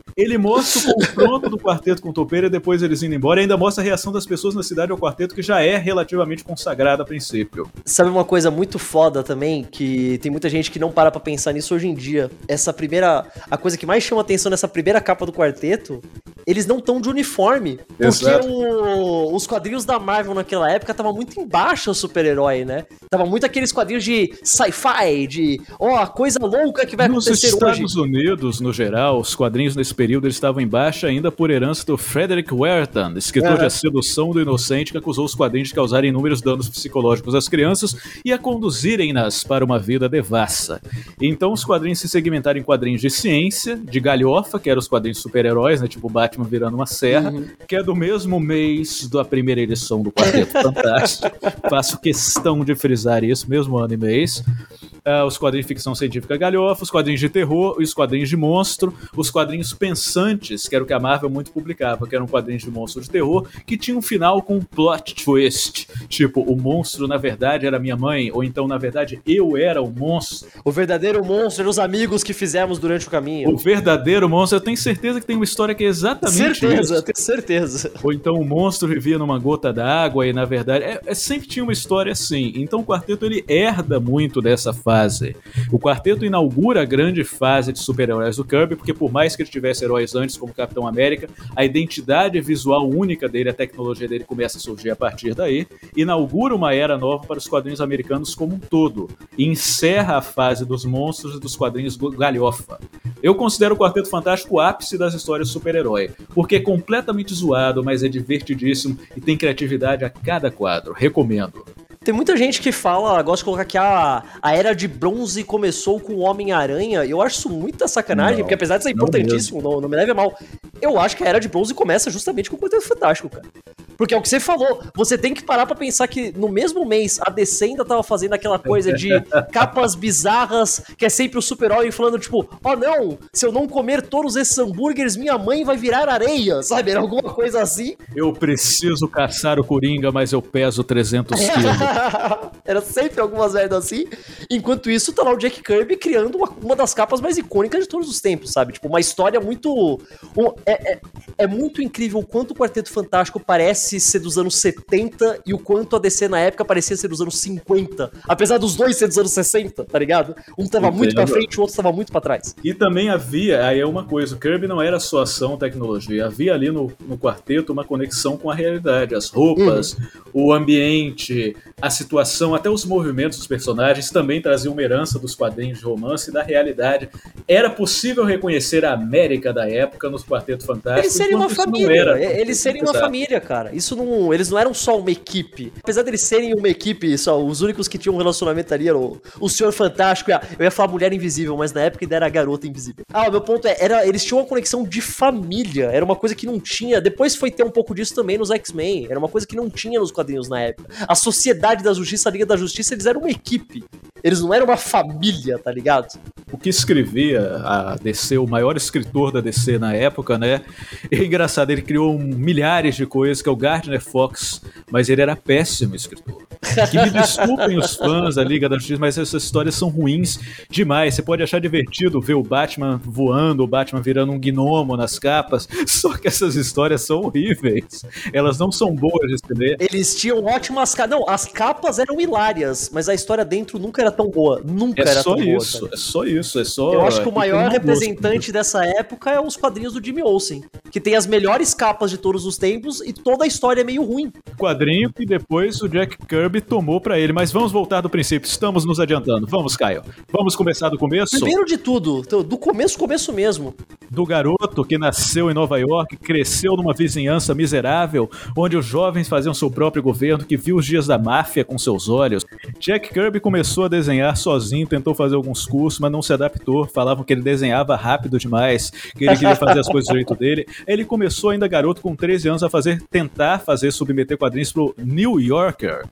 Ele mostra o confronto do quarteto com o Topeira e depois eles indo embora. E ainda mostra a reação das pessoas na cidade ao quarteto, que já é relativamente consagrado a princípio. Sabe uma coisa muito foda também, que tem muita gente que não para pra pensar nisso hoje em dia? Essa primeira. A coisa que mais chama atenção nessa primeira capa do quarteto eles não estão de uniforme. Porque o- os quadrinhos da Marvel naquela época tava muito embaixo o super-herói, né? Tava muito aqueles quadrinhos de sci-fi, de ó, a coisa louca que vai Nos acontecer Estados hoje. Unidos, no geral, os quadrinhos nesse período eles estavam em baixa ainda por herança do Frederick Wertham, escritor de Aham. A Sedução do Inocente, que acusou os quadrinhos de causarem inúmeros danos psicológicos às crianças e a conduzirem-nas para uma vida devassa. Então os quadrinhos se segmentaram em quadrinhos de ciência, de galhofa, que eram os quadrinhos de super-heróis, né, tipo Batman virando uma serra, Uhum. que é do mesmo mês da primeira edição do Quarteto Fantástico. Faço questão de frisar isso, mesmo ano e mês. Ah, os quadrinhos de ficção científica galhofa, os quadrinhos de terror, os quadrinhos de monstro, os quadrinhos pensantes, que era o que a Marvel muito publicava, que eram quadrinhos de monstro de terror, que tinha um final com um plot twist. Tipo, o monstro na verdade era minha mãe, ou então na verdade eu era o monstro. O verdadeiro monstro eram os amigos que fizemos durante o caminho. O verdadeiro monstro, eu tenho certeza que tem uma história que é exatamente certeza, isso. tenho certeza. Ou então o monstro vivia numa gota d'água e na verdade é, é- sempre tinha uma história assim. Então o quarteto ele herda muito dessa fase. O quarteto inaugura a grande fase de super-heróis do Kirby, porque por mais que ele tivesse heróis antes como Capitão América, a identidade visual única dele, a tecnologia dele começa a surgir a partir daí, inaugura uma era nova para os quadrinhos americanos como um todo e encerra a fase dos monstros e dos quadrinhos galhofa. Eu considero o Quarteto Fantástico o ápice das histórias super-herói, porque é completamente zoado, mas é divertidíssimo e tem criatividade a cada quadro. Recomendo. Tem muita gente que fala, gosta de colocar que a, a era de bronze começou com o Homem-Aranha. Eu acho isso muita sacanagem, Não, porque apesar de ser importantíssimo, não, não me leve a mal. Eu acho que a era de bronze começa justamente com o Quarteto Fantástico, cara. Porque é o que você falou, você tem que parar pra pensar que no mesmo mês a DC ainda tava fazendo aquela coisa de capas bizarras, que é sempre o super-herói falando, tipo, ó não, se eu não comer todos esses hambúrgueres, minha mãe vai virar areia, sabe? Era alguma coisa assim. Eu preciso caçar o Coringa, mas eu peso 300 quilos. Era sempre algumas merdas assim. Enquanto isso, tá lá o Jack Kirby criando uma, uma das capas mais icônicas de todos os tempos, sabe? Tipo, uma história muito. um- é, é, é muito incrível o quanto o Quarteto Fantástico parece ser dos anos 70 e o quanto a DC na época parecia ser dos anos 50. Apesar dos dois ser dos anos 60, tá ligado? Um tava muito pra frente, o outro tava muito pra trás. E também havia, aí é uma coisa, o Kirby não era só ação tecnologia, havia ali no, no quarteto uma conexão com a realidade, as roupas, o ambiente, a situação, até os movimentos dos personagens também traziam uma herança dos quadrinhos de romance e da realidade. Era possível reconhecer a América da época nos Quarteto Fantástico. Eles serem uma família. era. Eles serem uma família, cara. Isso não. Eles não eram só uma equipe. Apesar deles serem uma equipe, só os únicos que tinham um relacionamento ali eram o, o Senhor Fantástico Eu ia falar mulher invisível, mas na época ainda era a garota invisível. Ah, o meu ponto é, era, eles tinham uma conexão de família. Era uma coisa que não tinha. Depois foi ter um pouco disso também nos X-Men. Era uma coisa que não tinha nos quadrinhos na época. A Sociedade da Justiça, a Liga da Justiça, eles eram uma equipe. Eles não eram uma família, tá ligado? o que escrevia a DC, o maior escritor da DC na época, né? É engraçado, ele criou milhares de coisas, que é o Gardner Fox, mas ele era péssimo escritor. Que me desculpem os fãs da Liga da Justiça, mas essas histórias são ruins demais. Você pode achar divertido ver o Batman voando, o Batman virando um gnomo nas capas, só que essas histórias são horríveis. Elas não são boas de se ler. Eles tinham ótimas capas. Não, as capas eram hilárias, mas a história dentro nunca era tão boa. Nunca É era só tão boa. isso, cara. é só isso, é só. Eu acho que o maior representante dessa época é os quadrinhos do Jimmy Olsen, que tem as melhores capas de todos os tempos e toda a história é meio ruim. quadrinho que depois o Jack Kirby tomou pra ele. Mas vamos voltar do princípio, estamos nos adiantando. Vamos, Caio. Vamos começar do começo? Primeiro de tudo, do começo, começo mesmo. Do garoto que nasceu em Nova York, cresceu numa vizinhança miserável, onde os jovens faziam seu próprio governo, que viu os dias da máfia com seus olhos. Jack Kirby começou a desenhar sozinho, tentou fazer alguns cursos, mas não se adaptou. Falavam que ele desenhava rápido demais, que ele queria fazer as coisas do jeito dele. Ele começou ainda garoto com 13 anos a fazer, tentar fazer submeter quadrinhos pro New Yorker.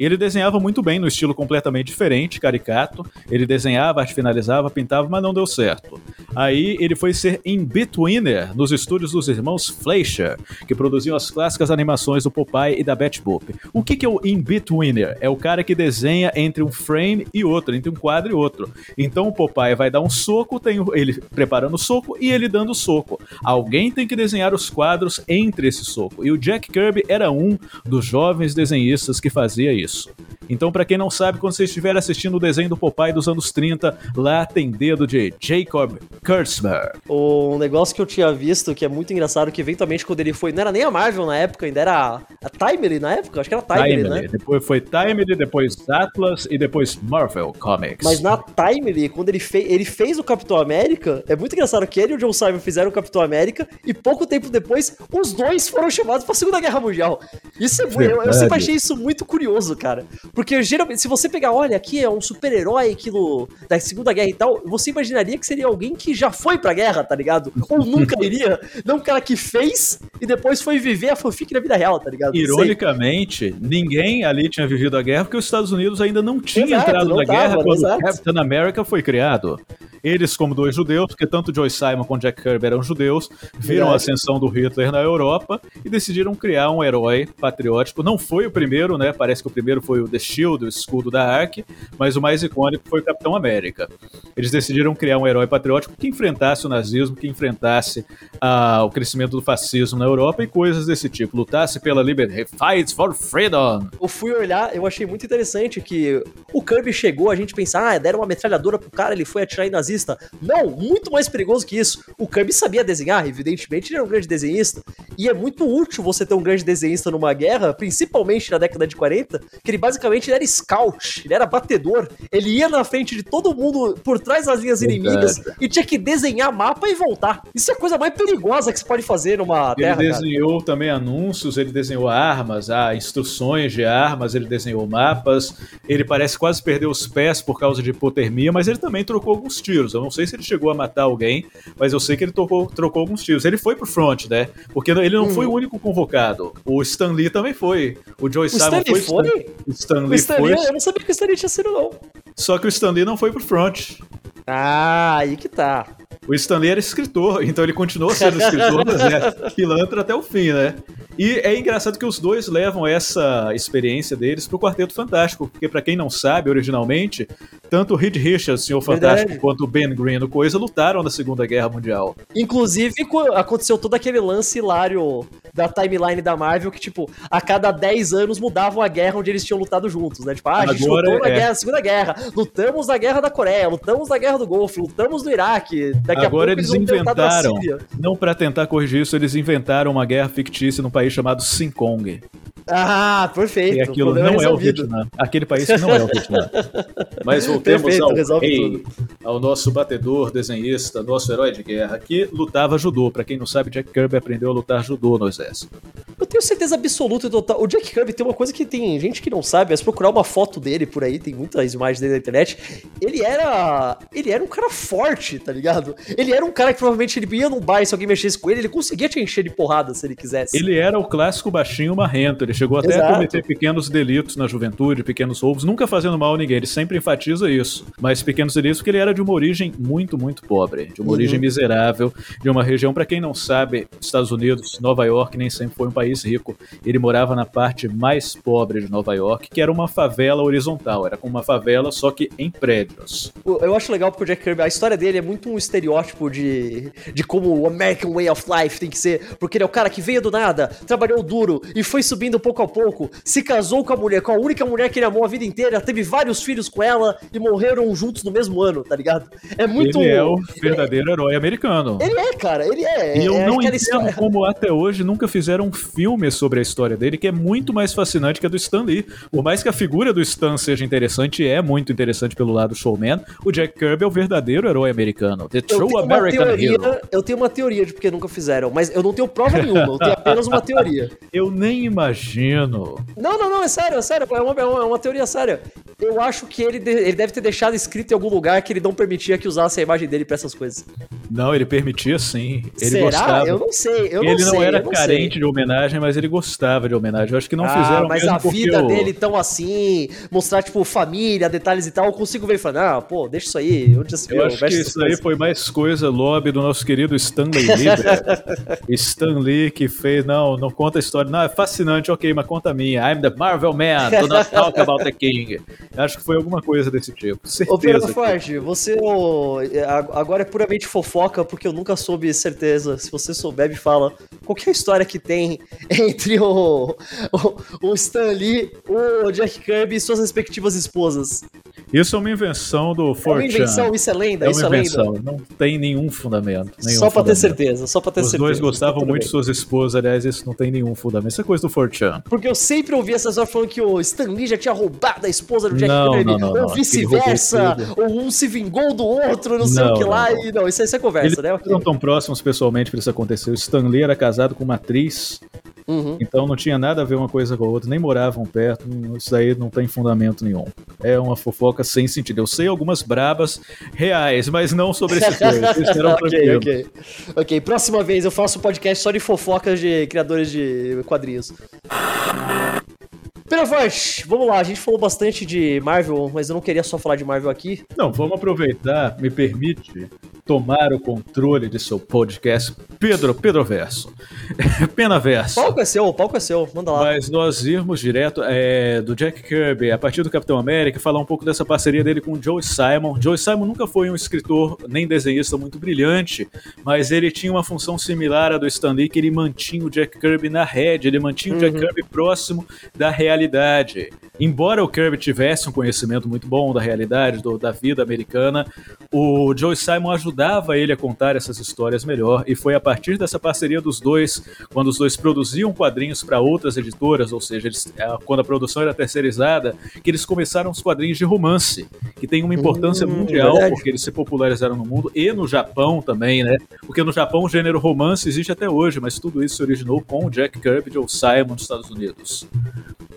Ele desenhava muito bem, no estilo completamente diferente, caricato. Ele desenhava, arte finalizava, pintava, mas não deu certo. Aí ele foi ser in-betweener nos estúdios dos irmãos Fleischer, que produziam as clássicas animações do Popeye e da Betty Boop. O que, que é o in-betweener? É o cara que desenha entre um frame e outro, entre um quadro e outro. Então o Popeye vai dar um soco, tem ele preparando o soco e ele dando o soco. Alguém tem que desenhar os quadros entre esse soco. E o Jack Kirby era um dos jovens desenhistas que fazia isso. Então, para quem não sabe, quando você estiver assistindo o desenho do Popeye dos anos 30, lá tem dedo de Jacob Kurtzberg. Um negócio que eu tinha visto que é muito engraçado, que eventualmente quando ele foi, não era nem a Marvel na época, ainda era a Timely na época, acho que era Timely, Timely. né? Depois foi Timely, depois Atlas e depois Marvel Comics. Mas na Timely, quando ele, fe ele fez o Capitão América, é muito engraçado que ele e o John Simon fizeram o Capitão América e pouco tempo depois os dois foram chamados pra Segunda Guerra Mundial. Isso é muito, eu, eu sempre achei isso muito curioso, cara. Porque geralmente, se você pegar, olha, aqui é um super-herói aquilo da Segunda Guerra e tal, você imaginaria que seria alguém que já foi pra guerra, tá ligado? Ou nunca iria. Não um cara que fez e depois foi viver a fanfic na vida real, tá ligado? Ironicamente, ninguém ali tinha vivido a guerra porque os Estados Unidos ainda não tinha Exato, entrado não na tava, guerra quando exato. Captain America foi criado. Eles, como dois judeus, porque tanto Joy Simon quanto Jack Kirby eram judeus, viram a ascensão do Hitler na Europa e decidiram criar um herói patriótico. Não foi o primeiro, né? Parece que o primeiro foi o The Shield, o escudo da Ark, mas o mais icônico foi o Capitão América. Eles decidiram criar um herói patriótico que enfrentasse o nazismo, que enfrentasse ah, o crescimento do fascismo na Europa e coisas desse tipo. Lutasse pela liberdade. Fights for freedom! Eu fui olhar, eu achei muito interessante que o Kirby chegou, a gente pensa, ah, deram uma metralhadora pro cara, ele foi atirar em nazista. Não, muito mais perigoso que isso. O Kirby sabia desenhar, evidentemente, ele era um grande desenhista. E é muito útil você ter um grande desenhista numa guerra, principalmente na década de 40, que ele basicamente era scout, ele era batedor. Ele ia na frente de todo mundo por trás das linhas Verdade. inimigas e tinha que desenhar mapa e voltar. Isso é a coisa mais perigosa que você pode fazer numa Ele terra, cara. desenhou também anúncios, ele desenhou armas, ah, instruções de armas, ele desenhou mapas. Ele parece quase perder os pés por causa de hipotermia, mas ele também trocou alguns tiros. Eu não sei se ele chegou a matar alguém, mas eu sei que ele trocou, trocou alguns tiros. Ele foi pro front, né? Porque ele não Uhum. foi o único convocado. O Stan Lee também foi. O Joy O Simon Stanley foi. Foi? O Stan O Stanley, foi. eu não sabia que o Stanley tinha sido, não. Só que o Stan Lee não foi pro front. Ah, aí que tá. O Stanley era escritor, então ele continuou sendo escritor, mas é pilantra até o fim, né? E é engraçado que os dois levam essa experiência deles pro Quarteto Fantástico, porque pra quem não sabe, originalmente, tanto o Reed Richards, Senhor Fantástico, Verdade. quanto o Ben Green, no Coisa, lutaram na Segunda Guerra Mundial. Inclusive, co- aconteceu todo aquele lance hilário da timeline da Marvel que, tipo, a cada 10 anos mudavam a guerra onde eles tinham lutado juntos, né? Tipo, ah, a gente Agora lutou na é. guerra, Segunda Guerra, lutamos na Guerra da Coreia, lutamos na Guerra do Golfo, lutamos no Iraque, daqui Agora eles na inventaram, não pra tentar corrigir isso, eles inventaram uma guerra fictícia num país chamado Sinkong. Ah, perfeito. E aquilo não é o resolvido. Vietnã. Aquele país que não é o Vietnã. Mas voltemos Perfeito, ao rei, ao nosso batedor, desenhista, nosso herói de guerra, que lutava judô. Pra quem não sabe, Jack Kirby aprendeu a lutar judô no exército. Eu tenho certeza absoluta e total. O Jack Kirby tem uma coisa que tem gente que não sabe, é se procurar uma foto dele por aí, tem muitas imagens dele na internet. Ele era. Ele era um cara forte, tá ligado? Ele era um cara que provavelmente ele ia num bar e se alguém mexesse com ele, ele conseguia te encher de porrada se ele quisesse. Ele era o clássico baixinho marrento. Ele chegou até a Exato. cometer pequenos delitos na juventude, pequenos roubos, nunca fazendo mal a ninguém. Ele sempre enfatiza isso. Mas pequenos delitos porque ele era de uma origem muito, muito pobre, de uma Uhum. origem miserável, de uma região, pra quem não sabe, Estados Unidos, Nova York nem sempre foi um país rico. Ele morava na parte mais pobre de Nova York, que era uma favela horizontal. Era como uma favela, só que em prédios. Eu acho legal porque o Jack Kirby, a história dele é muito um estereótipo de, de como o American Way of Life tem que ser. Porque ele é o cara que veio do nada, trabalhou duro e foi subindo pouco a pouco, se casou com a mulher, com a única mulher que ele amou a vida inteira, teve vários filhos com ela e morreram juntos no mesmo ano, tá ligado? É muito. Ele é o verdadeiro herói americano. Ele é, cara, ele é. E eu é não entendo história- como até hoje nunca fizeram um filme sobre a história dele, que é muito mais fascinante que a do Stan Lee. Por mais que a figura do Stan seja interessante, é muito interessante pelo lado showman, o Jack Kirby é o verdadeiro herói americano. The True American teoria, Hero. eu tenho uma teoria de porque nunca fizeram, mas eu não tenho prova nenhuma, eu tenho apenas uma teoria. Eu nem imagino. Não, não, não, é sério, é sério, é uma, é uma, é uma teoria séria. Eu acho que ele, de- ele deve ter deixado escrito em algum lugar que ele não permitia que usasse a imagem dele pra essas coisas. Não, ele permitia sim. Ele Será? gostava. Eu não sei, eu ele não não, sei. era eu não carente sei. de homenagem, mas ele gostava de homenagem. Eu acho que não ah, fizeram mas a vida o- dele tão assim, mostrar, tipo, família, detalhes e tal, eu consigo ver e falar, ah, pô, deixa isso aí, onde já se Eu acho que isso aí foi mais coisa lobby do nosso querido Stanley Lieber. Stan Lee que fez, não, não conta a história. Não, é fascinante, ok, mas conta a minha. I'm the Marvel Man, do not talk about the King. Acho que foi alguma coisa desse tipo. Ô, Pedro Certeza. Forte, você ô, a- agora é puramente fofoca porque eu nunca soube certeza. Se você souber, me fala. Qual que é a história que tem entre o, o, o Stan Lee, o Jack Kirby e suas respectivas esposas? Isso é uma invenção do É uma Fortran. invenção, isso é lenda, É uma isso é lenda. invenção, não tem nenhum fundamento. nenhum Só pra ter certeza, só pra ter Os certeza. dois gostavam muito de suas esposas, aliás, isso não tem nenhum fundamento. Isso é coisa do Fortran. Porque eu sempre ouvi essa história falando que o Stan Lee já tinha roubado a esposa do Jack Não, Kirby, não, não, ou não, vice-versa, ou um se vingou do outro, não sei Não, o que não, lá, não. e não, isso aí isso é conversa, Eles né? não eram tão próximos pessoalmente para isso acontecer. O Stan Lee era casado com uma atriz, Uhum. então não tinha nada a ver uma coisa com a outra, nem moravam perto. Isso aí não tem fundamento nenhum. É uma fofoca sem sentido. Eu sei algumas brabas reais, mas não sobre esses dois. Eles eram ok, ok. Ok, próxima vez eu faço um podcast só de fofocas de criadores de quadrinhos. Peravosh, vamos lá, a gente falou bastante de Marvel, mas eu não queria só falar de Marvel aqui. Não, vamos aproveitar, me permite tomar o controle de seu podcast, Pedro, Pedro Verso. Pena Verso. O palco é seu, o palco é seu, manda lá. Mas nós irmos direto é, do Jack Kirby, a partir do Capitão América, falar um pouco dessa parceria dele com o Joe Simon. Joe Simon nunca foi um escritor nem desenhista muito brilhante, mas ele tinha uma função similar à do Stan Lee, que ele mantinha o Jack Kirby na rede, ele mantinha o Jack Kirby próximo da realidade. Embora o Kirby tivesse um conhecimento muito bom da realidade, do- da vida americana, o Joe Simon ajudava ele a contar essas histórias melhor, e foi a partir dessa parceria dos dois, quando os dois produziam quadrinhos para outras editoras, ou seja, eles- quando a produção era terceirizada, que eles começaram os quadrinhos de romance, que tem uma importância Hum, mundial, verdade. porque eles se popularizaram no mundo e no Japão também, né? Porque no Japão o gênero romance existe até hoje, mas tudo isso se originou com o Jack Kirby e Joe Simon nos Estados Unidos.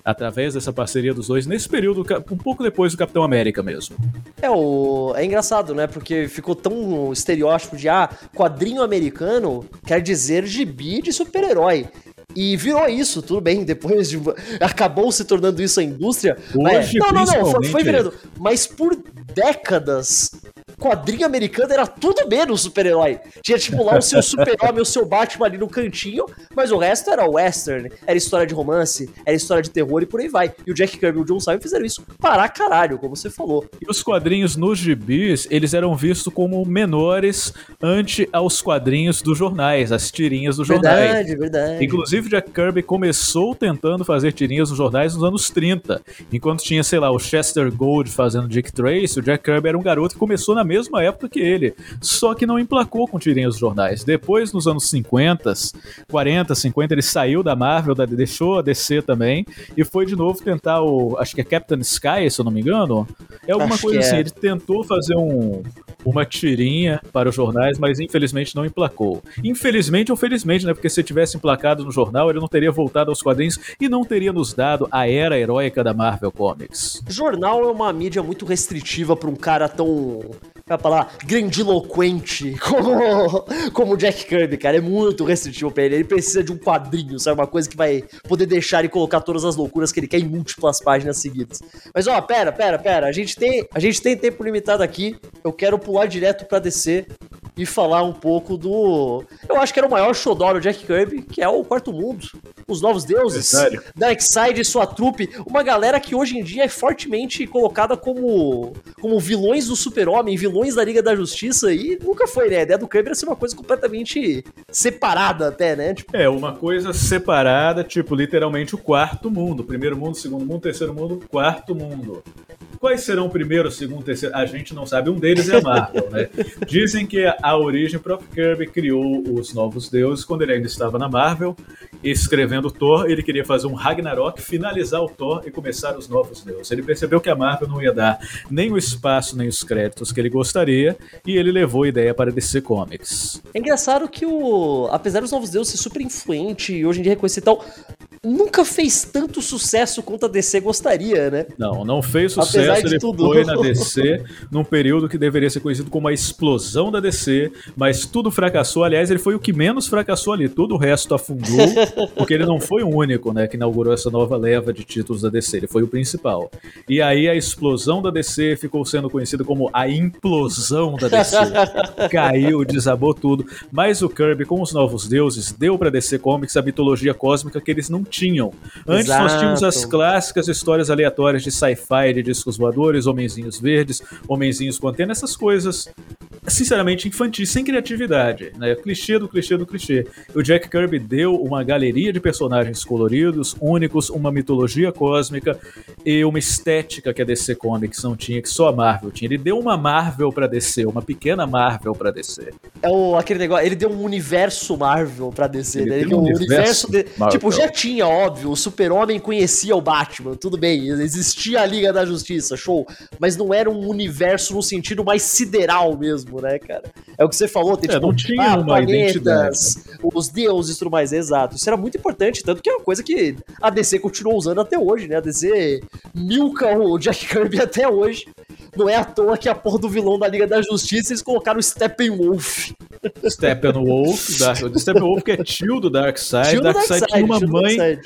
Através dessa parceria dos dois, nesse período, um pouco depois do Capitão América mesmo. É, o... é engraçado, né? Porque ficou tão estereótipo de, ah, quadrinho americano quer dizer gibi de super-herói. E virou isso, tudo bem, depois de... acabou se tornando isso a indústria. mas... Hoje, Não, não, não, foi, foi virando. Mas por décadas, quadrinho americano era tudo menos super-herói. Tinha, tipo, lá o seu super-homem, o seu Batman ali no cantinho, mas o resto era western, era história de romance, era história de terror e por aí vai. E o Jack Kirby e o John Simon fizeram isso para caralho, como você falou. E os quadrinhos nos gibis, eles eram vistos como menores ante aos quadrinhos dos jornais, as tirinhas dos jornais. Verdade, verdade. Inclusive, Jack Kirby começou tentando fazer tirinhas nos jornais nos anos 30. Enquanto tinha, sei lá, o Chester Gold fazendo Dick Tracy, o Jack Kirby era um garoto que começou na mesma época que ele. Só que não emplacou com tirinhas nos jornais. Depois, nos anos 50, 40, 50, ele saiu da Marvel, da- deixou a DC também, e foi de novo tentar o. Acho que é Captain Sky, se eu não me engano. É alguma Acho coisa assim. é. Ele tentou fazer um, uma tirinha para os jornais, mas infelizmente não emplacou. Infelizmente ou felizmente, né? Porque se tivesse emplacado no jornal, ele não teria voltado aos quadrinhos e não teria nos dado a era heróica da Marvel Comics. Jornal é uma mídia muito restritiva pra um cara tão. Vai falar, grandiloquente como, como Jack Kirby, cara. É muito restritivo pra ele. Ele precisa de um quadrinho, sabe? Uma coisa que vai poder deixar ele colocar todas as loucuras que ele quer em múltiplas páginas seguidas. Mas ó, pera, pera, pera. A gente tem, a gente tem tempo limitado aqui. Eu quero pular direto pra descer e falar um pouco do. Eu acho que era o maior showdown do Jack Kirby, que é o Quarto Mundo. Os Novos Deuses. Verdade. Darkseid e sua trupe, uma galera que hoje em dia é fortemente colocada como, como vilões do Super-Homem, vilões da Liga da Justiça, e nunca foi, né? A ideia do Kirby era ser uma coisa completamente separada até, né? Tipo, É, uma coisa separada, tipo, literalmente o quarto mundo. Primeiro mundo, segundo mundo, terceiro mundo, quarto mundo. Quais serão o primeiro, segundo, terceiro? A gente não sabe. Um deles é a Marvel, né? Dizem que a origem, o próprio Kirby criou os Novos Deuses quando ele ainda estava na Marvel, escrevendo Thor. Ele queria fazer um Ragnarok, finalizar o Thor e começar os Novos Deuses. Ele percebeu que a Marvel não ia dar nem o espaço, nem os créditos que ele gostaria, e ele levou a ideia para DC Comics. é engraçado que o. Apesar dos Novos Deuses ser super influente e hoje em dia reconhecido tal, nunca fez tanto sucesso quanto a DC gostaria, né? Não, não fez Apesar sucesso. Ele tudo. foi na DC num período que deveria ser conhecido como a explosão da DC, mas tudo fracassou. Aliás, ele foi o que menos fracassou ali. Todo o resto afundou, porque ele não foi o único, né, que inaugurou essa nova leva de títulos da DC. Ele foi o principal. E aí a explosão da DC ficou sendo conhecida como a implosão da DC. Caiu, desabou tudo. Mas o Kirby, com os novos deuses, deu pra DC Comics a mitologia cósmica que eles não tinham. Antes nós tínhamos as Exato. clássicas histórias aleatórias de sci-fi, de discos voadores, homenzinhos verdes, homenzinhos com antena, essas coisas sinceramente, infantis, sem criatividade. Né? Clichê do clichê do clichê. O Jack Kirby deu uma galeria de personagens coloridos, únicos, uma mitologia cósmica e uma estética que a DC Comics não tinha, que só a Marvel tinha. Ele deu uma Marvel pra DC, uma pequena Marvel pra DC. É o, aquele negócio, ele deu um universo Marvel pra DC, Ele né? Ele deu um universo. universo de- tipo, já tinha, óbvio, o Super-Homem conhecia o Batman, tudo bem, existia a Liga da Justiça, show. Mas não era um universo no sentido mais sideral mesmo, né, cara? É o que você falou, tem É, tipo, não tinha uma planetas, os deuses e tudo mais, exato. Isso era muito importante, tanto que é uma coisa que a DC continuou usando até hoje, né? A DC milca o Jack Kirby até hoje. Não é à toa que a porra do vilão da Liga da Justiça eles colocaram o Steppenwolf. Steppenwolf, Dark, Steppenwolf que é tio do Darkseid. Darkseid Darkseid, tinha uma mãe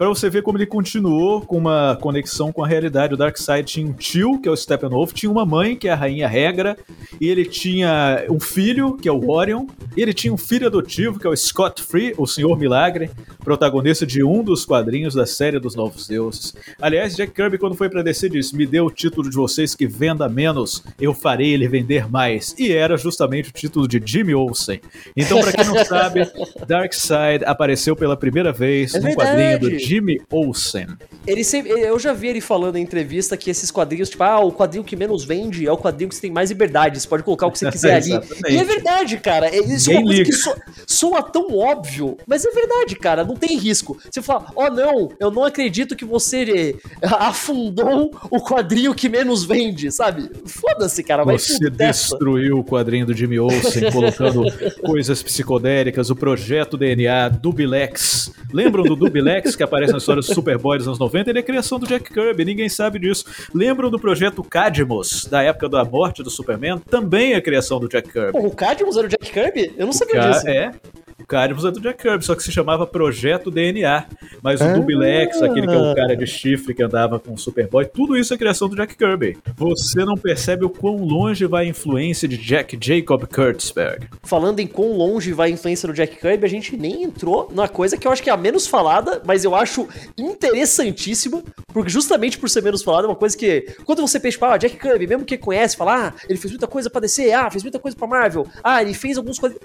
Pra você ver como ele continuou com uma conexão com a realidade. O Darkseid tinha um tio, que é o Steppenwolf, tinha uma mãe, que é a Rainha Regra, e ele tinha um filho, que é o Orion, e ele tinha um filho adotivo, que é o Scott Free, o Senhor Milagre, protagonista de um dos quadrinhos da série dos Novos Deuses. Aliás, Jack Kirby, quando foi pra DC, disse: Me dê o título de vocês que venda menos, eu farei ele vender mais. E era justamente o título de Jimmy Olsen. Então, pra quem não sabe, Darkseid apareceu pela primeira vez É num quadrinho do. Jimmy Olsen. Ele sempre, eu já vi ele falando em entrevista que esses quadrinhos, tipo, ah, o quadrinho que menos vende é o quadrinho que você tem mais liberdade, você pode colocar o que você quiser ali. E é verdade, cara. é- Isso é uma coisa que so- soa tão óbvio, mas é verdade, cara. Não tem risco. Você fala, oh não, eu não acredito que você eh, afundou o quadrinho que menos vende, sabe? Foda-se, cara. Vai Você destruiu o quadrinho do Jimmy Olsen, colocando coisas psicodélicas, o projeto DNA, Dubilex. Lembram do Dubilex que aparece na história do Superboy dos anos 90? Ele é criação do Jack Kirby, ninguém sabe disso. Lembram do projeto Cadmus, da época da morte do Superman? Também é criação do Jack Kirby. Pô, o Cadmus era o Jack Kirby? Eu não sabia Ca- disso. É. O Cadmus é do Jack Kirby, só que se chamava Projeto DNA. Mas o Ah. Dubilex, aquele que é o cara de chifre que andava com o Superboy, tudo isso é criação do Jack Kirby. Você não percebe o quão longe vai a influência de Jack Jacob Kurtzberg. Falando em quão longe vai a influência do Jack Kirby, a gente nem entrou na coisa que eu acho que é a menos falada, mas eu acho interessantíssima, porque justamente por ser menos falada, é uma coisa que, quando você pensa, tipo, ah, Jack Kirby, mesmo que conhece, fala, ah, ele fez muita coisa pra DC, ah, fez muita coisa pra Marvel, ah, ele fez alguns coisas.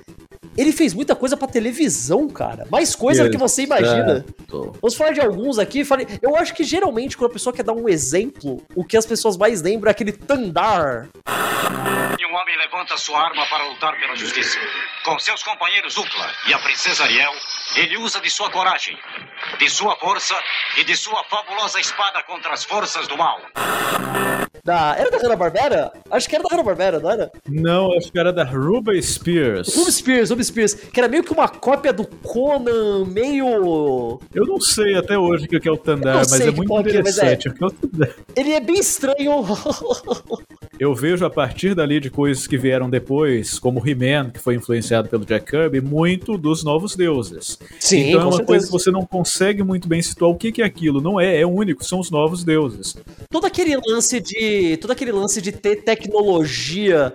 Ele fez muita coisa pra televisão, cara. Mais coisa do que você imagina. Vamos falar de alguns aqui. Falei, eu acho que geralmente quando a pessoa quer dar um exemplo, o que as pessoas mais lembram é aquele Tandar. E um homem levanta sua arma para lutar pela justiça. Com seus companheiros Ukla e a princesa Ariel, ele usa de sua coragem, de sua força e de sua fabulosa espada contra as forças do mal. Da... Era da Hanna-Barbera? Acho que era da Hanna-Barbera, não era? Não, acho que era da Ruby Spears. Ruby Spears, Ruby Spears, que era meio que uma cópia do Conan, meio. Eu não sei até hoje o que é o Tandar, mas é muito que é, é. interessante. é. Ele é bem estranho. Eu vejo a partir dali de coisas que vieram depois, como He-Man, que foi influenciado pelo Jack Kirby, muito dos novos deuses. Sim, então é uma certeza. coisa que você não consegue muito bem situar o que que é aquilo. Não é, é único, são os novos deuses. todo aquele lance de. Todo aquele lance de ter tecnologia.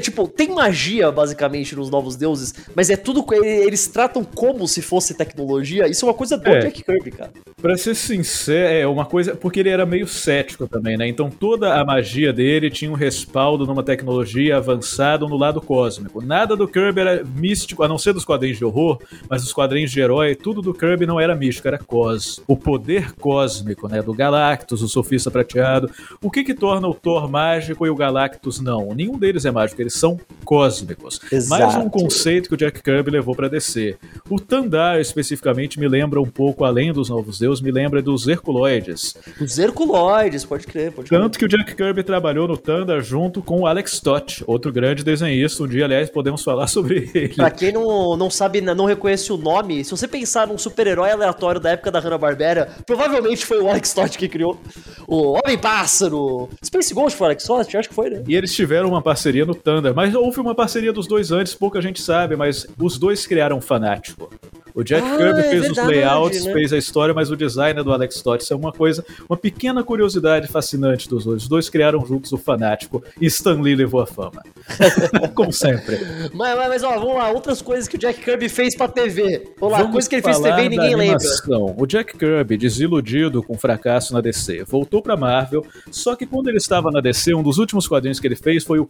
Tipo, tem magia, basicamente, nos Novos Deuses, mas é tudo. ele- Eles tratam como se fosse tecnologia. Isso é uma coisa do É. Jack Kirby, cara. Pra ser sincero, é uma coisa. Porque ele era meio cético também, né? Então toda a magia dele tinha um respaldo numa tecnologia avançada no lado cósmico. Nada do Kirby era místico, a não ser dos quadrinhos de horror, mas os quadrinhos de herói, tudo do Kirby não era místico, era cos. O poder cósmico, né? Do Galactus, o Sofista Prateado. O que que torna o Thor mágico e o Galactus não? Nenhum deles é mágico, eles são cósmicos. Mais um Exato. conceito que o Jack Kirby levou pra descer. O Tandar, especificamente, me lembra um pouco, além dos Novos Deuses, me lembra dos Herculoides. Os Herculoides, pode crer, pode crer. Tanto que o Jack Kirby trabalhou no Tandar junto com o Alex Stott, outro grande desenhista. Um dia, aliás, podemos falar sobre ele. Pra quem não, não sabe, não reconhece o nome, se você pensar num super-herói aleatório da época da Hanna-Barbera, provavelmente foi o Alex Todd que criou. O Homem-Pássaro. Space Ghost foi o Alex Todd? Acho que foi, né? E eles tiveram uma parceria no Thunder, mas houve uma parceria dos dois antes, pouca gente sabe, mas os dois criaram Fanático. O Jack Ah, Kirby é fez verdade, os layouts, né? fez a história, mas o design do Alex Todd. Isso é uma coisa, uma pequena curiosidade fascinante dos dois. Os dois criaram juntos o Fanático e Stan Lee levou a fama. Como sempre. Mas, mas, mas, ó, vamos lá, outras coisas que o Jack Kirby fez pra TV. Vamos lá, coisas que ele fez TV e ninguém lembra. animação. O Jack Kirby, desiludido com o fracasso na DC, voltou pra Marvel, só que quando ele estava na DC, um dos últimos quadrinhos que ele fez foi o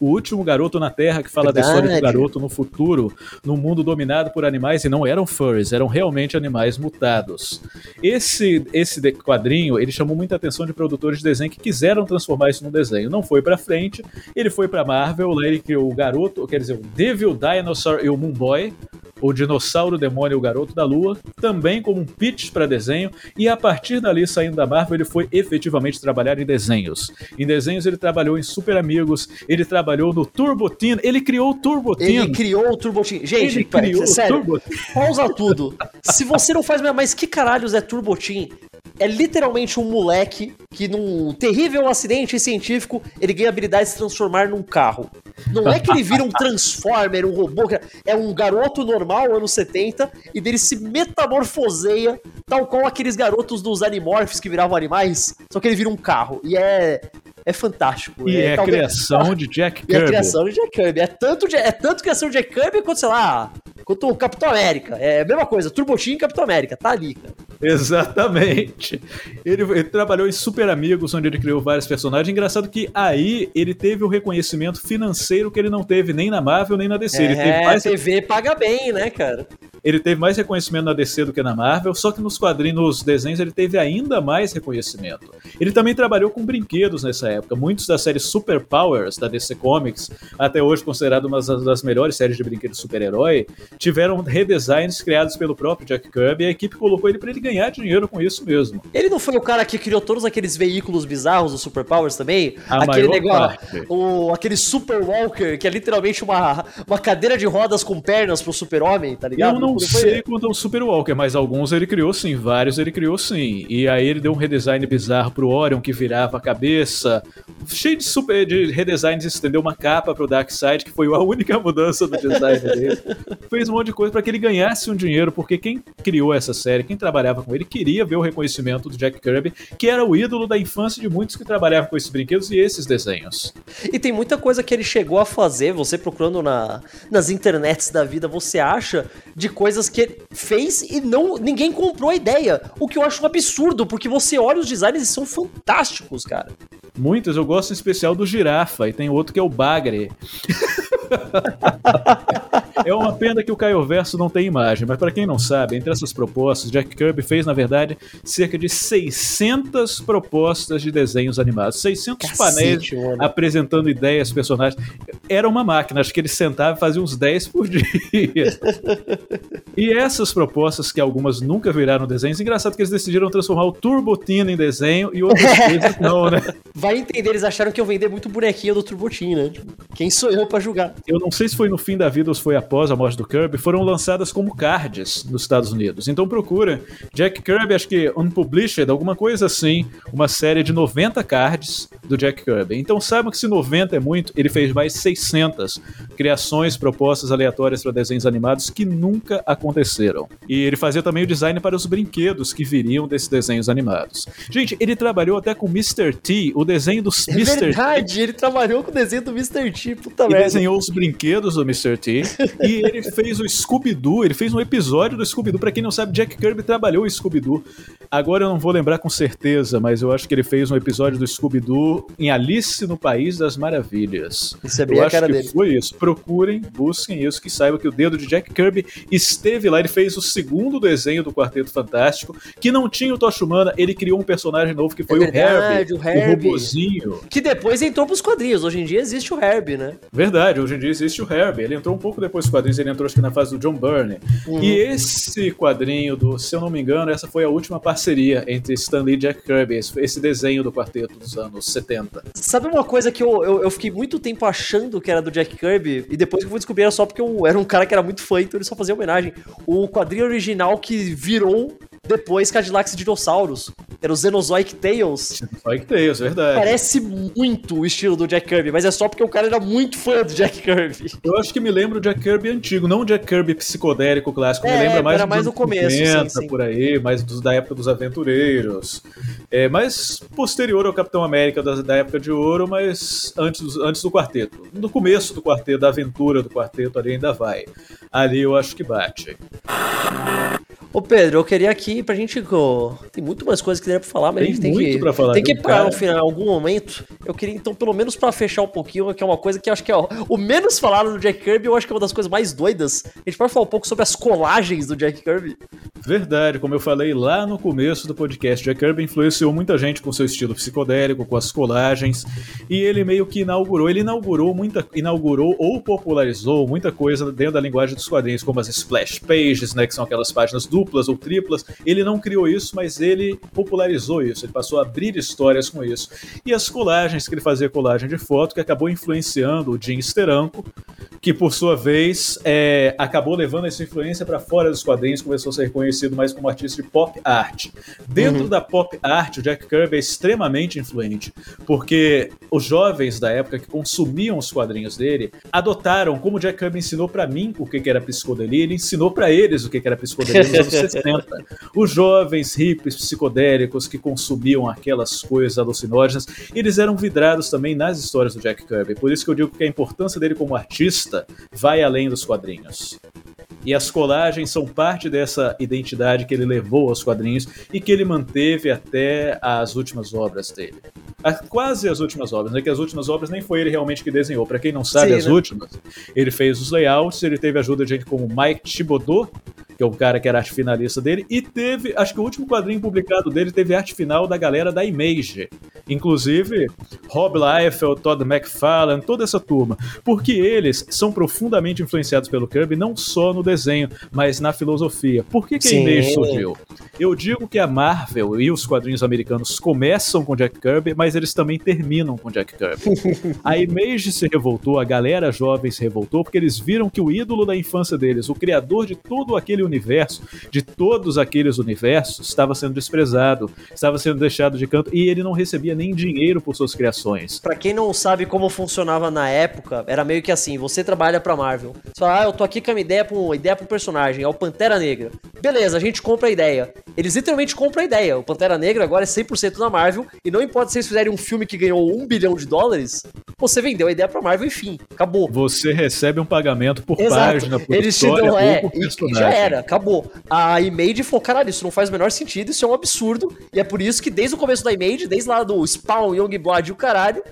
O último garoto na Terra que fala da história do Verdade. garoto no futuro, num mundo dominado por animais e não eram furries, eram realmente animais mutados. Esse esse quadrinho, ele chamou muita atenção de produtores de desenho que quiseram transformar isso num desenho. Não foi pra frente, ele foi pra Marvel, lá ele criou o garoto, quer dizer, o Devil Dinosaur e o Moon Boy, o Dinossauro Demônio e o Garoto da Lua, também como um pitch para desenho, e a partir dali, saindo da Marvel, ele foi efetivamente trabalhar em desenhos. Em desenhos, ele trabalhou em Super Amigos, ele trabalhou no Turbo Teen, ele criou o Turbo Ele criou o Turbo Team. Gente, Ele pera, criou o sério, Turbo pausa tudo. Se você não faz, mas que caralhos é Turbo Team? É literalmente um moleque que num terrível acidente científico, ele ganha a habilidade de se transformar num carro. Não é que ele vira um Transformer, um robô, é um garoto normal, anos 70, e dele se metamorfoseia, tal qual aqueles garotos dos Animorphs que viravam animais, só que ele vira um carro. E é, é fantástico. E é a talvez- criação de Jack e a Kirby. criação de Jack Kirby. É tanto, é tanto criação de Jack Kirby quanto, sei lá, quanto o Capitão América. É a mesma coisa, Turbo Team e Capitão América, tá ali, cara. Exatamente. Ele, ele trabalhou em Super Amigos, onde ele criou vários personagens. Engraçado que aí ele teve o reconhecimento financeiro que ele não teve nem na Marvel nem na DC. ele, teve É, mais, TV paga bem, né, cara? ele teve mais reconhecimento na DC do que na Marvel, só que nos quadrinhos, nos desenhos, ele teve ainda mais reconhecimento. Ele também trabalhou com brinquedos nessa época. Muitos da série Super Powers da DC Comics, até hoje considerado uma das- das melhores séries de brinquedos super-herói, tiveram redesigns criados pelo próprio Jack Kirby e a equipe colocou ele para ele ganhar dinheiro com isso mesmo. Ele não foi o cara que criou todos aqueles veículos bizarros do Super Powers também? A aquele negócio, o, aquele Super Walker, que é literalmente uma, uma cadeira de rodas com pernas pro super-homem, tá ligado? Eu não foi sei quanto ao Super Walker, mas alguns ele criou sim, vários ele criou sim. E aí ele deu um redesign bizarro pro Orion que virava a cabeça, cheio de super de redesigns, estendeu uma capa pro Darkseid, que foi a única mudança do design dele. Fez um monte de coisa para que ele ganhasse um dinheiro, porque quem criou essa série, quem trabalhava com ele, queria ver o reconhecimento do Jack Kirby, que era o ídolo da infância de muitos que trabalhavam com esses brinquedos e esses desenhos. E tem muita coisa que ele chegou a fazer, você procurando na, nas internets da vida, você acha de coisas que ele fez e não ninguém comprou a ideia. O que eu acho um absurdo, porque você olha os designs e são fantásticos, cara. Muitos, eu gosto em especial do Girafa, e tem outro que é o Bagre. é uma pena que o Caio Verso não tem imagem, mas para quem não sabe, entre essas propostas, Jack Kirby fez, na verdade, cerca de 600 propostas de desenhos animados. 600 Cacete, painéis mano. apresentando ideias, personagens. Era uma máquina, acho que ele sentava e fazia uns 10 por dia. e essas propostas, que algumas nunca viraram desenhos, engraçado que eles decidiram transformar o Turbo Teen em desenho e outras coisas não, né? Vai entender, eles acharam que eu vender muito bonequinho do Turbotin, né? Tipo, Quem sou eu pra julgar? Eu não sei se foi no fim da vida ou se foi após a morte do Kirby, foram lançadas como cards nos Estados Unidos. Então procura Jack Kirby, acho que Unpublished, alguma coisa assim, uma série de 90 cards do Jack Kirby. Então saibam que se 90 é muito, ele fez mais 600 criações, propostas aleatórias para desenhos animados que nunca aconteceram. E ele fazia também o design para os brinquedos que viriam desses desenhos animados. Gente, ele trabalhou até com Mr. T, o desenho dos É Mr. T. verdade, ele trabalhou com o desenho do Mr. T, puta E merda. desenhou os brinquedos do Mr. T. e ele fez o Scooby-Doo. Ele fez um episódio do Scooby-Doo. Pra quem não sabe, Jack Kirby trabalhou em Scooby-Doo. Agora eu não vou lembrar com certeza, mas eu acho que ele fez um episódio do Scooby-Doo em Alice no País das Maravilhas. Isso é bem eu a acho cara que dele. foi isso. Procurem, busquem isso, que saibam que o dedo de Jack Kirby esteve lá. Ele fez o segundo desenho do Quarteto Fantástico, que não tinha o Tocha Humana. Ele criou um personagem novo que foi É verdade, o o Herbie, Herbie. o robozinho. Que depois entrou pros quadrinhos. Hoje em dia existe o Herbie, né? Verdade, hoje em dia existe o Herbie. Ele entrou um pouco depois dos quadrinhos, ele entrou acho que na fase do John Byrne. Uhum. E esse quadrinho, do, se eu não me engano, essa foi a última parceria entre Stan Lee e Jack Kirby, esse, esse desenho do quarteto dos anos 70. Sabe uma coisa que eu, eu, eu fiquei muito tempo achando que era do Jack Kirby, e depois que eu fui descobrir era só porque eu era um cara que era muito fã, então ele só fazia homenagem. O quadrinho original que virou depois Cadillacs e Dinossauros. era o Xenozoic Tales. Xenozoic Tales, verdade. Parece muito o estilo do Jack Kirby, mas é só porque o cara era muito fã do Jack Kirby. Eu acho que me lembra o Jack Kirby antigo, não o Jack Kirby psicodélico clássico, é, me lembra mais, era mais no começo, 50, sim, sim. por aí, mais dos, da época dos aventureiros. É, mais posterior ao Capitão América da, da época de ouro, mas antes, antes do quarteto. No começo do quarteto, da aventura do quarteto ali ainda vai. Ali eu acho que bate. Ô Pedro, eu queria aqui pra gente. Tem muito mais coisas que daria pra falar, mas tem a gente tem muito que. Pra falar, tem que parar no final, em algum momento. Eu queria, então, pelo menos pra fechar um pouquinho, que é uma coisa que eu acho que é ó, o menos falado do Jack Kirby, eu acho que é uma das coisas mais doidas. A gente pode falar um pouco sobre as colagens do Jack Kirby. Verdade, como eu falei lá no começo do podcast, Jack Kirby influenciou muita gente com seu estilo psicodélico, com as colagens, e ele meio que inaugurou, ele inaugurou muita, inaugurou ou popularizou muita coisa dentro da linguagem dos quadrinhos, como as splash pages, né, que são aquelas páginas duplas ou triplas. Ele não criou isso, mas ele popularizou isso, ele passou a abrir histórias com isso. E as colagens, que ele fazia colagem de foto, que acabou influenciando o Jim Steranko, que por sua vez é, acabou levando essa influência para fora dos quadrinhos, começou a ser reconhecido mais como artista de pop art. Dentro uhum. da pop art, o Jack Kirby é extremamente influente, porque os jovens da época que consumiam os quadrinhos dele adotaram, como o Jack Kirby ensinou para mim o que era psicodelia, ele ensinou para eles o que era psicodelia nos anos 60. Os jovens hippies psicodélicos que consumiam aquelas coisas alucinógenas, eles eram vidrados também nas histórias do Jack Kirby. Por isso que eu digo que a importância dele como artista vai além dos quadrinhos. E as colagens são parte dessa identidade que ele levou aos quadrinhos e que ele manteve até as últimas obras dele. Quase as últimas obras, né? Que as últimas obras nem foi ele realmente que desenhou. Para quem não sabe, Sim, as né? últimas, ele fez os layouts, ele teve ajuda de gente como Mike Thibodeau, que é o cara que era arte finalista dele, e teve, acho que o último quadrinho publicado dele teve arte final da galera da Image. Inclusive, Rob Liefeld, Todd McFarlane, toda essa turma. Porque eles são profundamente influenciados pelo Kirby, não só no desenho, mas na filosofia. Por que, que a Image surgiu? Eu digo que a Marvel e os quadrinhos americanos começam com Jack Kirby, mas eles também terminam com Jack Kirby. a Image se revoltou, a galera jovem se revoltou, porque eles viram que o ídolo da infância deles, o criador de todo aquele universo, de todos aqueles universos, estava sendo desprezado, estava sendo deixado de canto e ele não recebia nem dinheiro por suas criações. Para quem não sabe como funcionava na época, era meio que assim: você trabalha pra Marvel. Você fala, ah, eu tô aqui com uma ideia pra, uma ideia pra um personagem, é o Pantera Negra. Beleza, a gente compra a ideia. Eles literalmente compram a ideia. O Pantera Negra agora é 100% da Marvel e não importa se eles fizerem um filme que ganhou um bilhão de dólares, você vendeu a ideia pra Marvel, enfim, acabou. Você recebe um pagamento por Exato. página, por Eles história, te dão, é, já era, acabou. A Image falou, caralho, isso não faz o menor sentido, isso é um absurdo. E é por isso que desde o começo da Image, desde lá do Spawn, Youngblood e o caralho,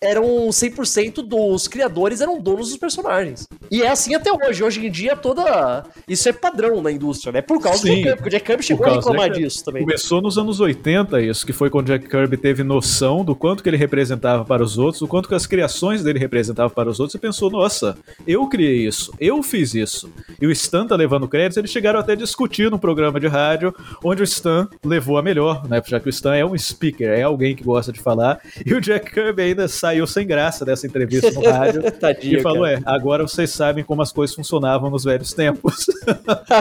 eram 100% dos criadores eram donos dos personagens. E é assim até hoje. Hoje em dia, toda. Isso é padrão na indústria, né? Por causa Sim, do Jack Kirby. O Jack Kirby chegou a reclamar disso também. Começou nos anos 80, isso, que foi quando o Jack Kirby teve noção do quanto que ele representava para os outros, do quanto que as criações dele representavam para os outros, e pensou: nossa, eu criei isso, eu fiz isso. E o Stan tá levando créditos, eles chegaram até a discutir no programa de rádio, onde o Stan levou a melhor, né? Já que o Stan é um speaker, é alguém que gosta de falar, e o Jack Kirby ainda saiu saiu sem graça dessa entrevista no rádio Tadinho, e falou: cara. é, agora vocês sabem como as coisas funcionavam nos velhos tempos.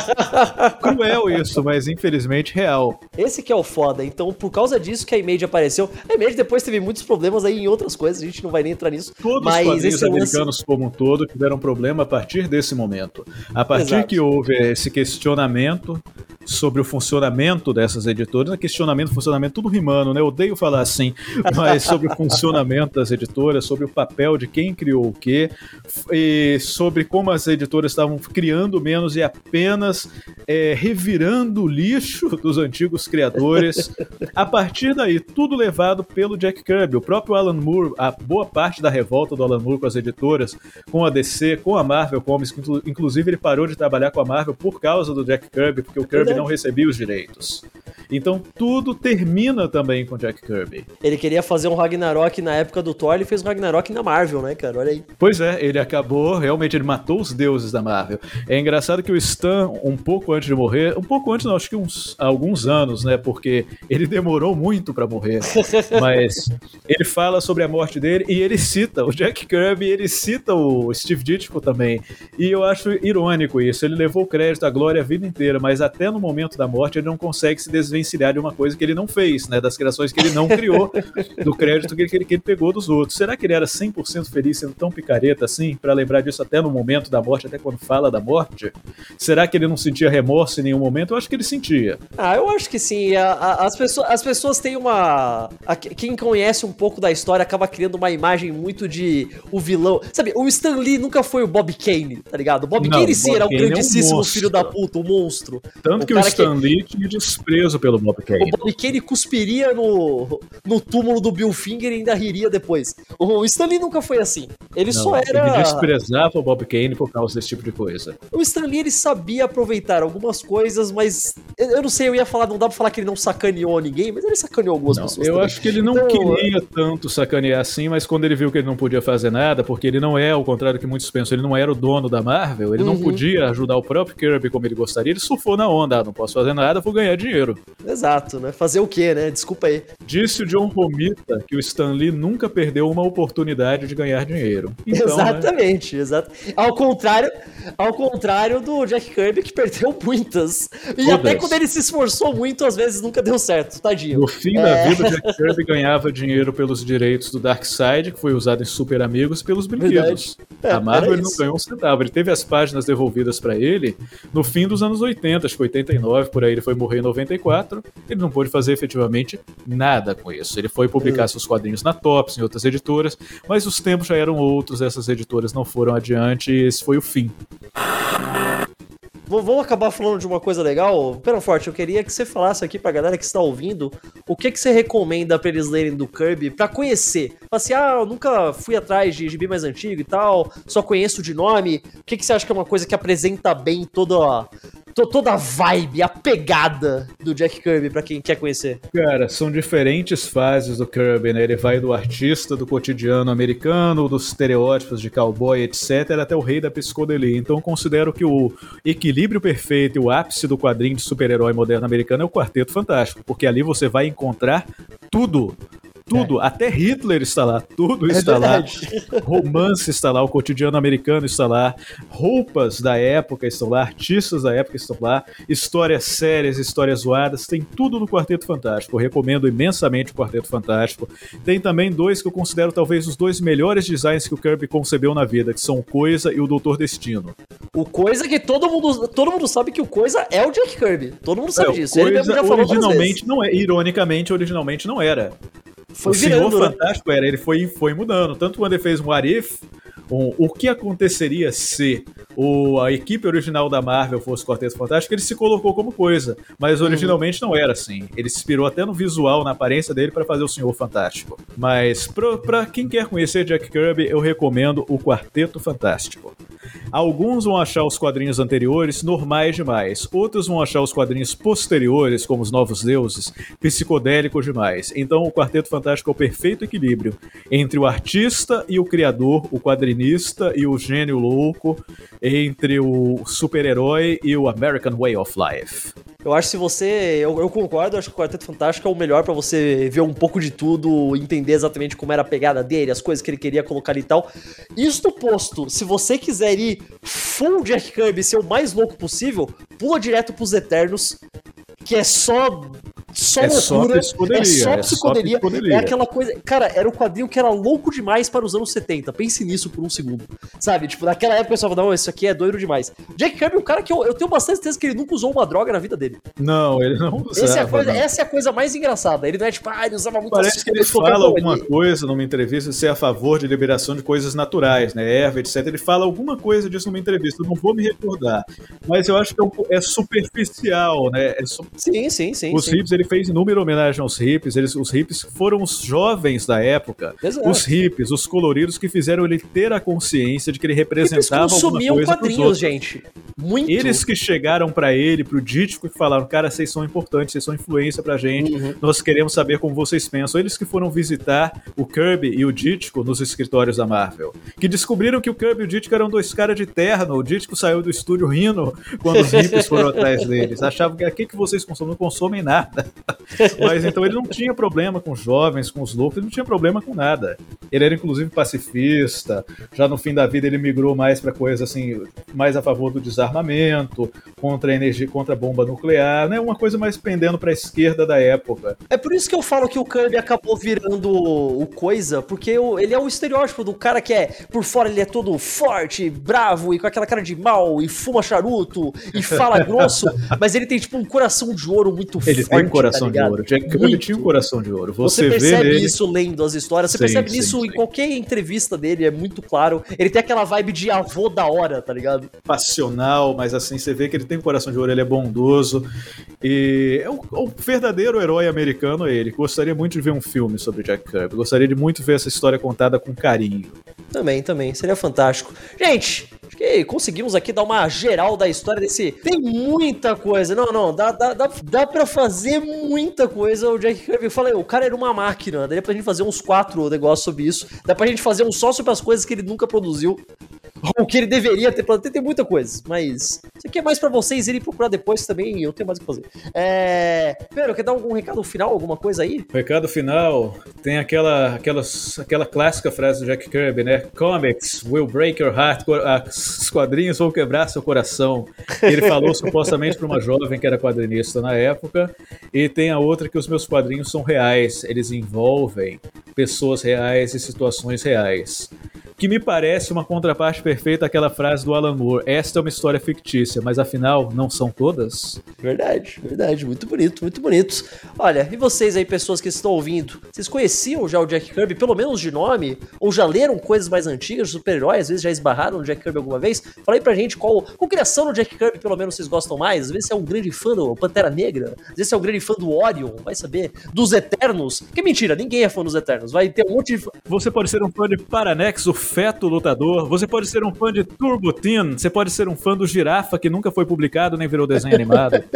Cruel isso, mas infelizmente real. Esse que é o foda. Então, por causa disso que a Image apareceu. A Image depois teve muitos problemas aí em outras coisas, a gente não vai nem entrar nisso. Todos mas os quadrinhos americanos lance... como um todo tiveram problema a partir desse momento. A partir Exato. que houve esse questionamento sobre o funcionamento dessas editoras, questionamento, funcionamento, tudo rimando, né? Odeio falar assim, mas sobre o funcionamento das editoras, sobre o papel de quem criou o quê, e sobre como as editoras estavam criando menos e apenas é, revirando o lixo dos antigos criadores. A partir daí, tudo levado pelo Jack Kirby, o próprio Alan Moore, a boa parte da revolta do Alan Moore com as editoras, com a DC, com a Marvel Comics, inclusive ele parou de trabalhar com a Marvel por causa do Jack Kirby, porque o Kirby não recebia os direitos. Então tudo termina também com Jack Kirby. Ele queria fazer um Ragnarok na época do Thor, ele fez um Ragnarok na Marvel, né, cara? Olha aí. Pois é, ele acabou, realmente ele matou os deuses da Marvel. É engraçado que o Stan, um pouco antes de morrer, um pouco antes, não, acho que uns alguns anos, né, porque ele demorou muito para morrer. mas ele fala sobre a morte dele e ele cita o Jack Kirby, ele cita o Steve Ditko também. E eu acho irônico isso. Ele levou o crédito, a glória a vida inteira, mas até no momento da morte ele não consegue se desvencilhar de uma coisa que ele não fez, né? Das criações que ele não criou, do crédito que ele, que ele pegou dos outros. Será que ele era 100% feliz sendo tão picareta assim, para lembrar disso até no momento da morte, até quando fala da morte? Será que ele não sentia remorso em nenhum momento? Eu acho que ele sentia. Ah, eu acho que sim. A, a, as, pessoas, as pessoas têm uma. A, quem conhece um pouco da história acaba criando uma imagem muito de o vilão. Sabe, o Stan Lee nunca foi o Bob Kane, tá ligado? O Bob Não, Kane sim Bob era o Kane é um grandíssimo filho da puta, o monstro. Tanto O que o cara Stan Lee tinha desprezo pelo Bob Kane. O Bob Kane cuspiria no, no túmulo do Bill Finger e ainda riria depois. O Stan Lee nunca foi assim. Ele Não, só Ele era. desprezava o Bob Kane por causa desse tipo de coisa. O Stan Lee ele sabia aproveitar algumas coisas, mas eu não sei, eu ia falar, não dá pra falar que ele não sacaneou ninguém, mas ele sacaneou algumas Não, pessoas. eu também. acho que ele não Então, queria tanto sacanear assim, mas quando ele viu que ele não podia fazer nada, porque ele não é, ao contrário do que muitos pensam, ele não era o dono da Marvel, ele não Uhum. podia ajudar o próprio Kirby como ele gostaria, ele surfou na onda, não posso fazer nada, vou ganhar dinheiro. Exato, né? Fazer o quê, né? Desculpa aí. Disse o John Romita que o Stan Lee nunca perdeu uma oportunidade de ganhar dinheiro. Então, né, Exatamente, exato. Ao contrário, ao contrário do Jack Kirby que perdeu muitas. E Todas. até quando ele se esforçou muito, às vezes nunca deu certo, tadinho. No fim É. da vida, o Jack Kirby ganhava dinheiro pelos direitos do Darkseid, que foi usado em Super Amigos, pelos brinquedos. É, a Marvel não ganhou um centavo. Ele teve as páginas devolvidas pra ele no fim dos anos 80, acho que 89, por aí ele foi morrer em 94. Ele não pôde fazer efetivamente nada com isso. Ele foi publicar seus quadrinhos na Tops, em outras editoras, mas os tempos já eram outros, essas editoras não foram adiante e esse foi o fim. Vamos acabar falando de uma coisa legal? Pera Forte, eu queria que você falasse aqui pra galera que está ouvindo o que, que você recomenda pra eles lerem do Kirby pra conhecer. Fala assim, ah, eu nunca fui atrás de gibi mais antigo e tal, só conheço de nome. O que, que você acha que é uma coisa que apresenta bem toda a, toda a vibe, a pegada do Jack Kirby pra quem quer conhecer? Cara, são diferentes fases do Kirby, né? Ele vai do artista, do cotidiano americano, dos estereótipos de cowboy, etc., até o rei da psicodelia. Então considero que o equilíbrio perfeito e o ápice do quadrinho de super-herói moderno americano é o Quarteto Fantástico, porque ali você vai encontrar tudo. Tudo, até Hitler está lá, tudo É está lá. verdade. Romance está lá, o cotidiano americano está lá, roupas da época estão lá, artistas da época estão lá, histórias sérias, histórias zoadas, tem tudo no Quarteto Fantástico. Eu recomendo imensamente o Quarteto Fantástico. Tem também dois que eu considero talvez os dois melhores designs que o Kirby concebeu na vida, que são o Coisa e o Doutor Destino. O Coisa que todo mundo, todo mundo sabe que o Coisa é o Jack Kirby. Todo mundo sabe É, o disso. Ele mesmo Coisa já falou originalmente não é, ironicamente, originalmente não era. Foi o Senhor virando, né? Fantástico era, ele foi, foi mudando. Tanto quando ele fez um What If, um, o que aconteceria se o, a equipe original da Marvel fosse o Quarteto Fantástico, ele se colocou como coisa. Mas Uhum. originalmente não era assim. Ele se inspirou até no visual, na aparência dele, para fazer o Senhor Fantástico. Mas pro, pra quem quer conhecer Jack Kirby, eu recomendo o Quarteto Fantástico. Alguns vão achar os quadrinhos anteriores normais demais, outros vão achar os quadrinhos posteriores, como os Novos Deuses, psicodélicos demais. Então, o Quarteto Fantástico é o perfeito equilíbrio entre o artista e o criador, o quadrinista e o gênio louco, entre o super-herói e o American Way of Life. Eu acho que se você. Eu, eu concordo, acho que o Quarteto Fantástico é o melhor pra você ver um pouco de tudo, entender exatamente como era a pegada dele, as coisas que ele queria colocar e tal. Isto posto, se você quiser ir full Jack Kirby, ser o mais louco possível, pula direto pros Eternos, que é só. Só É só loucura, é só é só psicodelia, psicodelia. é aquela coisa, cara, era o quadrinho que era louco demais para os anos 70, pense nisso por um segundo, sabe, tipo, naquela época eu só falava, não, isso aqui é doido demais, Jack Kirby é um cara que eu, eu tenho bastante certeza que ele nunca usou uma droga na vida dele, Não, ele não usava. essa é, a coisa, essa é a coisa mais engraçada. Ele não é tipo, ah, ele usava muito Parece que ele fala alguma ele- coisa numa entrevista ser a favor de liberação de coisas naturais, né? Erva, etc. Ele fala alguma coisa disso numa entrevista, eu não vou me recordar. Mas eu acho que é, um- é superficial, né? É su- Sim, sim, sim. os sim. hippies, ele fez inúmera homenagem aos hippies. Eles, os hippies foram os jovens da época. Exato. Os hippies, os coloridos que fizeram ele ter a consciência de que ele Eles representava alguma consumiam coisa pros quadrinhos, gente. Muito. Eles que chegaram pra ele, pro Dítico, e falaram: Cara, vocês são importantes, vocês são influência pra gente, Uhum. nós queremos saber como vocês pensam. Eles que foram visitar o Kirby e o Dítico nos escritórios da Marvel, que descobriram que o Kirby e o Dítico eram dois caras de terno. O Dítico saiu do estúdio rindo quando os hippies foram atrás deles. Achavam que aqui que vocês consomem, não consomem nada. Mas então ele não tinha problema com jovens, com os loucos, ele não tinha problema com nada. Ele era inclusive pacifista, já no fim da vida ele migrou mais para coisas assim, mais a favor do desarmamento, contra a energia, contra a bomba nuclear, né? Uma coisa mais pendendo para a esquerda da época. É por isso que eu falo que o Kirby acabou virando o coisa, porque ele é o estereótipo do cara que é, por fora ele é todo forte, bravo e com aquela cara de mal e fuma charuto e fala grosso, mas ele tem tipo um coração de ouro muito ele forte. Tem coração tá de ouro. Jack Kirby tinha um coração de ouro. Você, você percebe nele... isso lendo as histórias, você sim, percebe sim, isso sim. em qualquer entrevista dele, é muito claro. Ele tem aquela vibe de avô da hora, tá ligado? Passional, mas assim, você vê que ele tem um coração de ouro, ele é bondoso. E é o, o verdadeiro herói americano é ele. Gostaria muito de ver um filme sobre Jack Kirby. Gostaria de muito ver essa história contada com carinho. Também, também. Seria fantástico. Gente, acho que conseguimos aqui dar uma geral da história desse. Tem muita coisa. Não, não. Dá, dá, dá, dá pra fazer muita coisa. O Jack Kirby, eu falei, o cara era uma máquina. Daria pra gente fazer uns quatro negócios sobre isso. Dá pra gente fazer um só sobre as coisas que ele nunca produziu. O que ele deveria ter. Tem muita coisa, mas isso aqui é mais para vocês irem procurar depois também. Eu tenho mais o que fazer. É... Pedro, quer dar algum recado final, alguma coisa aí? Recado final, tem aquela, aquela, aquela clássica frase do Jack Kirby, né? Comics will break your heart. Os quadrinhos vão quebrar seu coração. Ele falou supostamente para uma jovem que era quadrinista na época. E tem a outra que os meus quadrinhos são reais. Eles envolvem pessoas reais e situações reais que me parece uma contraparte perfeita àquela frase do Alan Moore. Esta é uma história fictícia, mas afinal, não são todas? Verdade, verdade. Muito bonito, muito bonito. Olha, e vocês aí, pessoas que estão ouvindo, vocês conheciam já o Jack Kirby, pelo menos de nome? Ou já leram coisas mais antigas, super-heróis, às vezes já esbarraram no Jack Kirby alguma vez? Fala aí pra gente qual, qual criação do Jack Kirby, pelo menos, vocês gostam mais. Às vezes você é um grande fã do Pantera Negra, às vezes você é um grande fã do Orion, vai saber. Dos Eternos. Que mentira, ninguém é fã dos Eternos. Vai ter um monte de. Você pode ser um fã de Paranex, o feto lutador, você pode ser um fã de Turbo Teen, você pode ser um fã do Girafa, que nunca foi publicado nem virou desenho animado.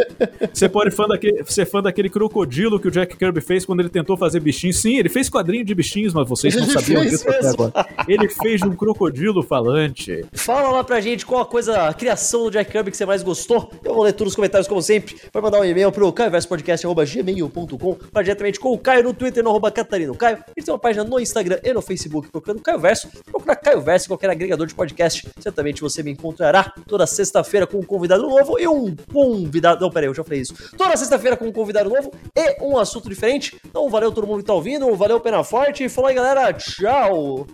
Você pode fã daquele, ser fã daquele crocodilo que o Jack Kirby fez quando ele tentou fazer bichinhos. Sim, ele fez quadrinho de bichinhos, mas vocês não sabiam disso até agora. Ele fez um crocodilo falante. Fala lá pra gente qual a coisa, a criação do Jack Kirby que você mais gostou. Eu vou ler todos os comentários, como sempre. Pode mandar um e-mail pro caioverspodcast.gmail.com para diretamente com o Caio no Twitter, no arroba Catarino Caio. A gente tem uma página no Instagram e no Facebook procurando Caio Verso. Procura Caio Verso qualquer agregador de podcast. Certamente você me encontrará toda sexta-feira com um convidado novo e um convidado. Não, peraí, eu já falei isso. Toda sexta-feira com um convidado novo e um assunto diferente. Então, valeu todo mundo que tá ouvindo, valeu Pena Forte. Falou aí, galera. Tchau.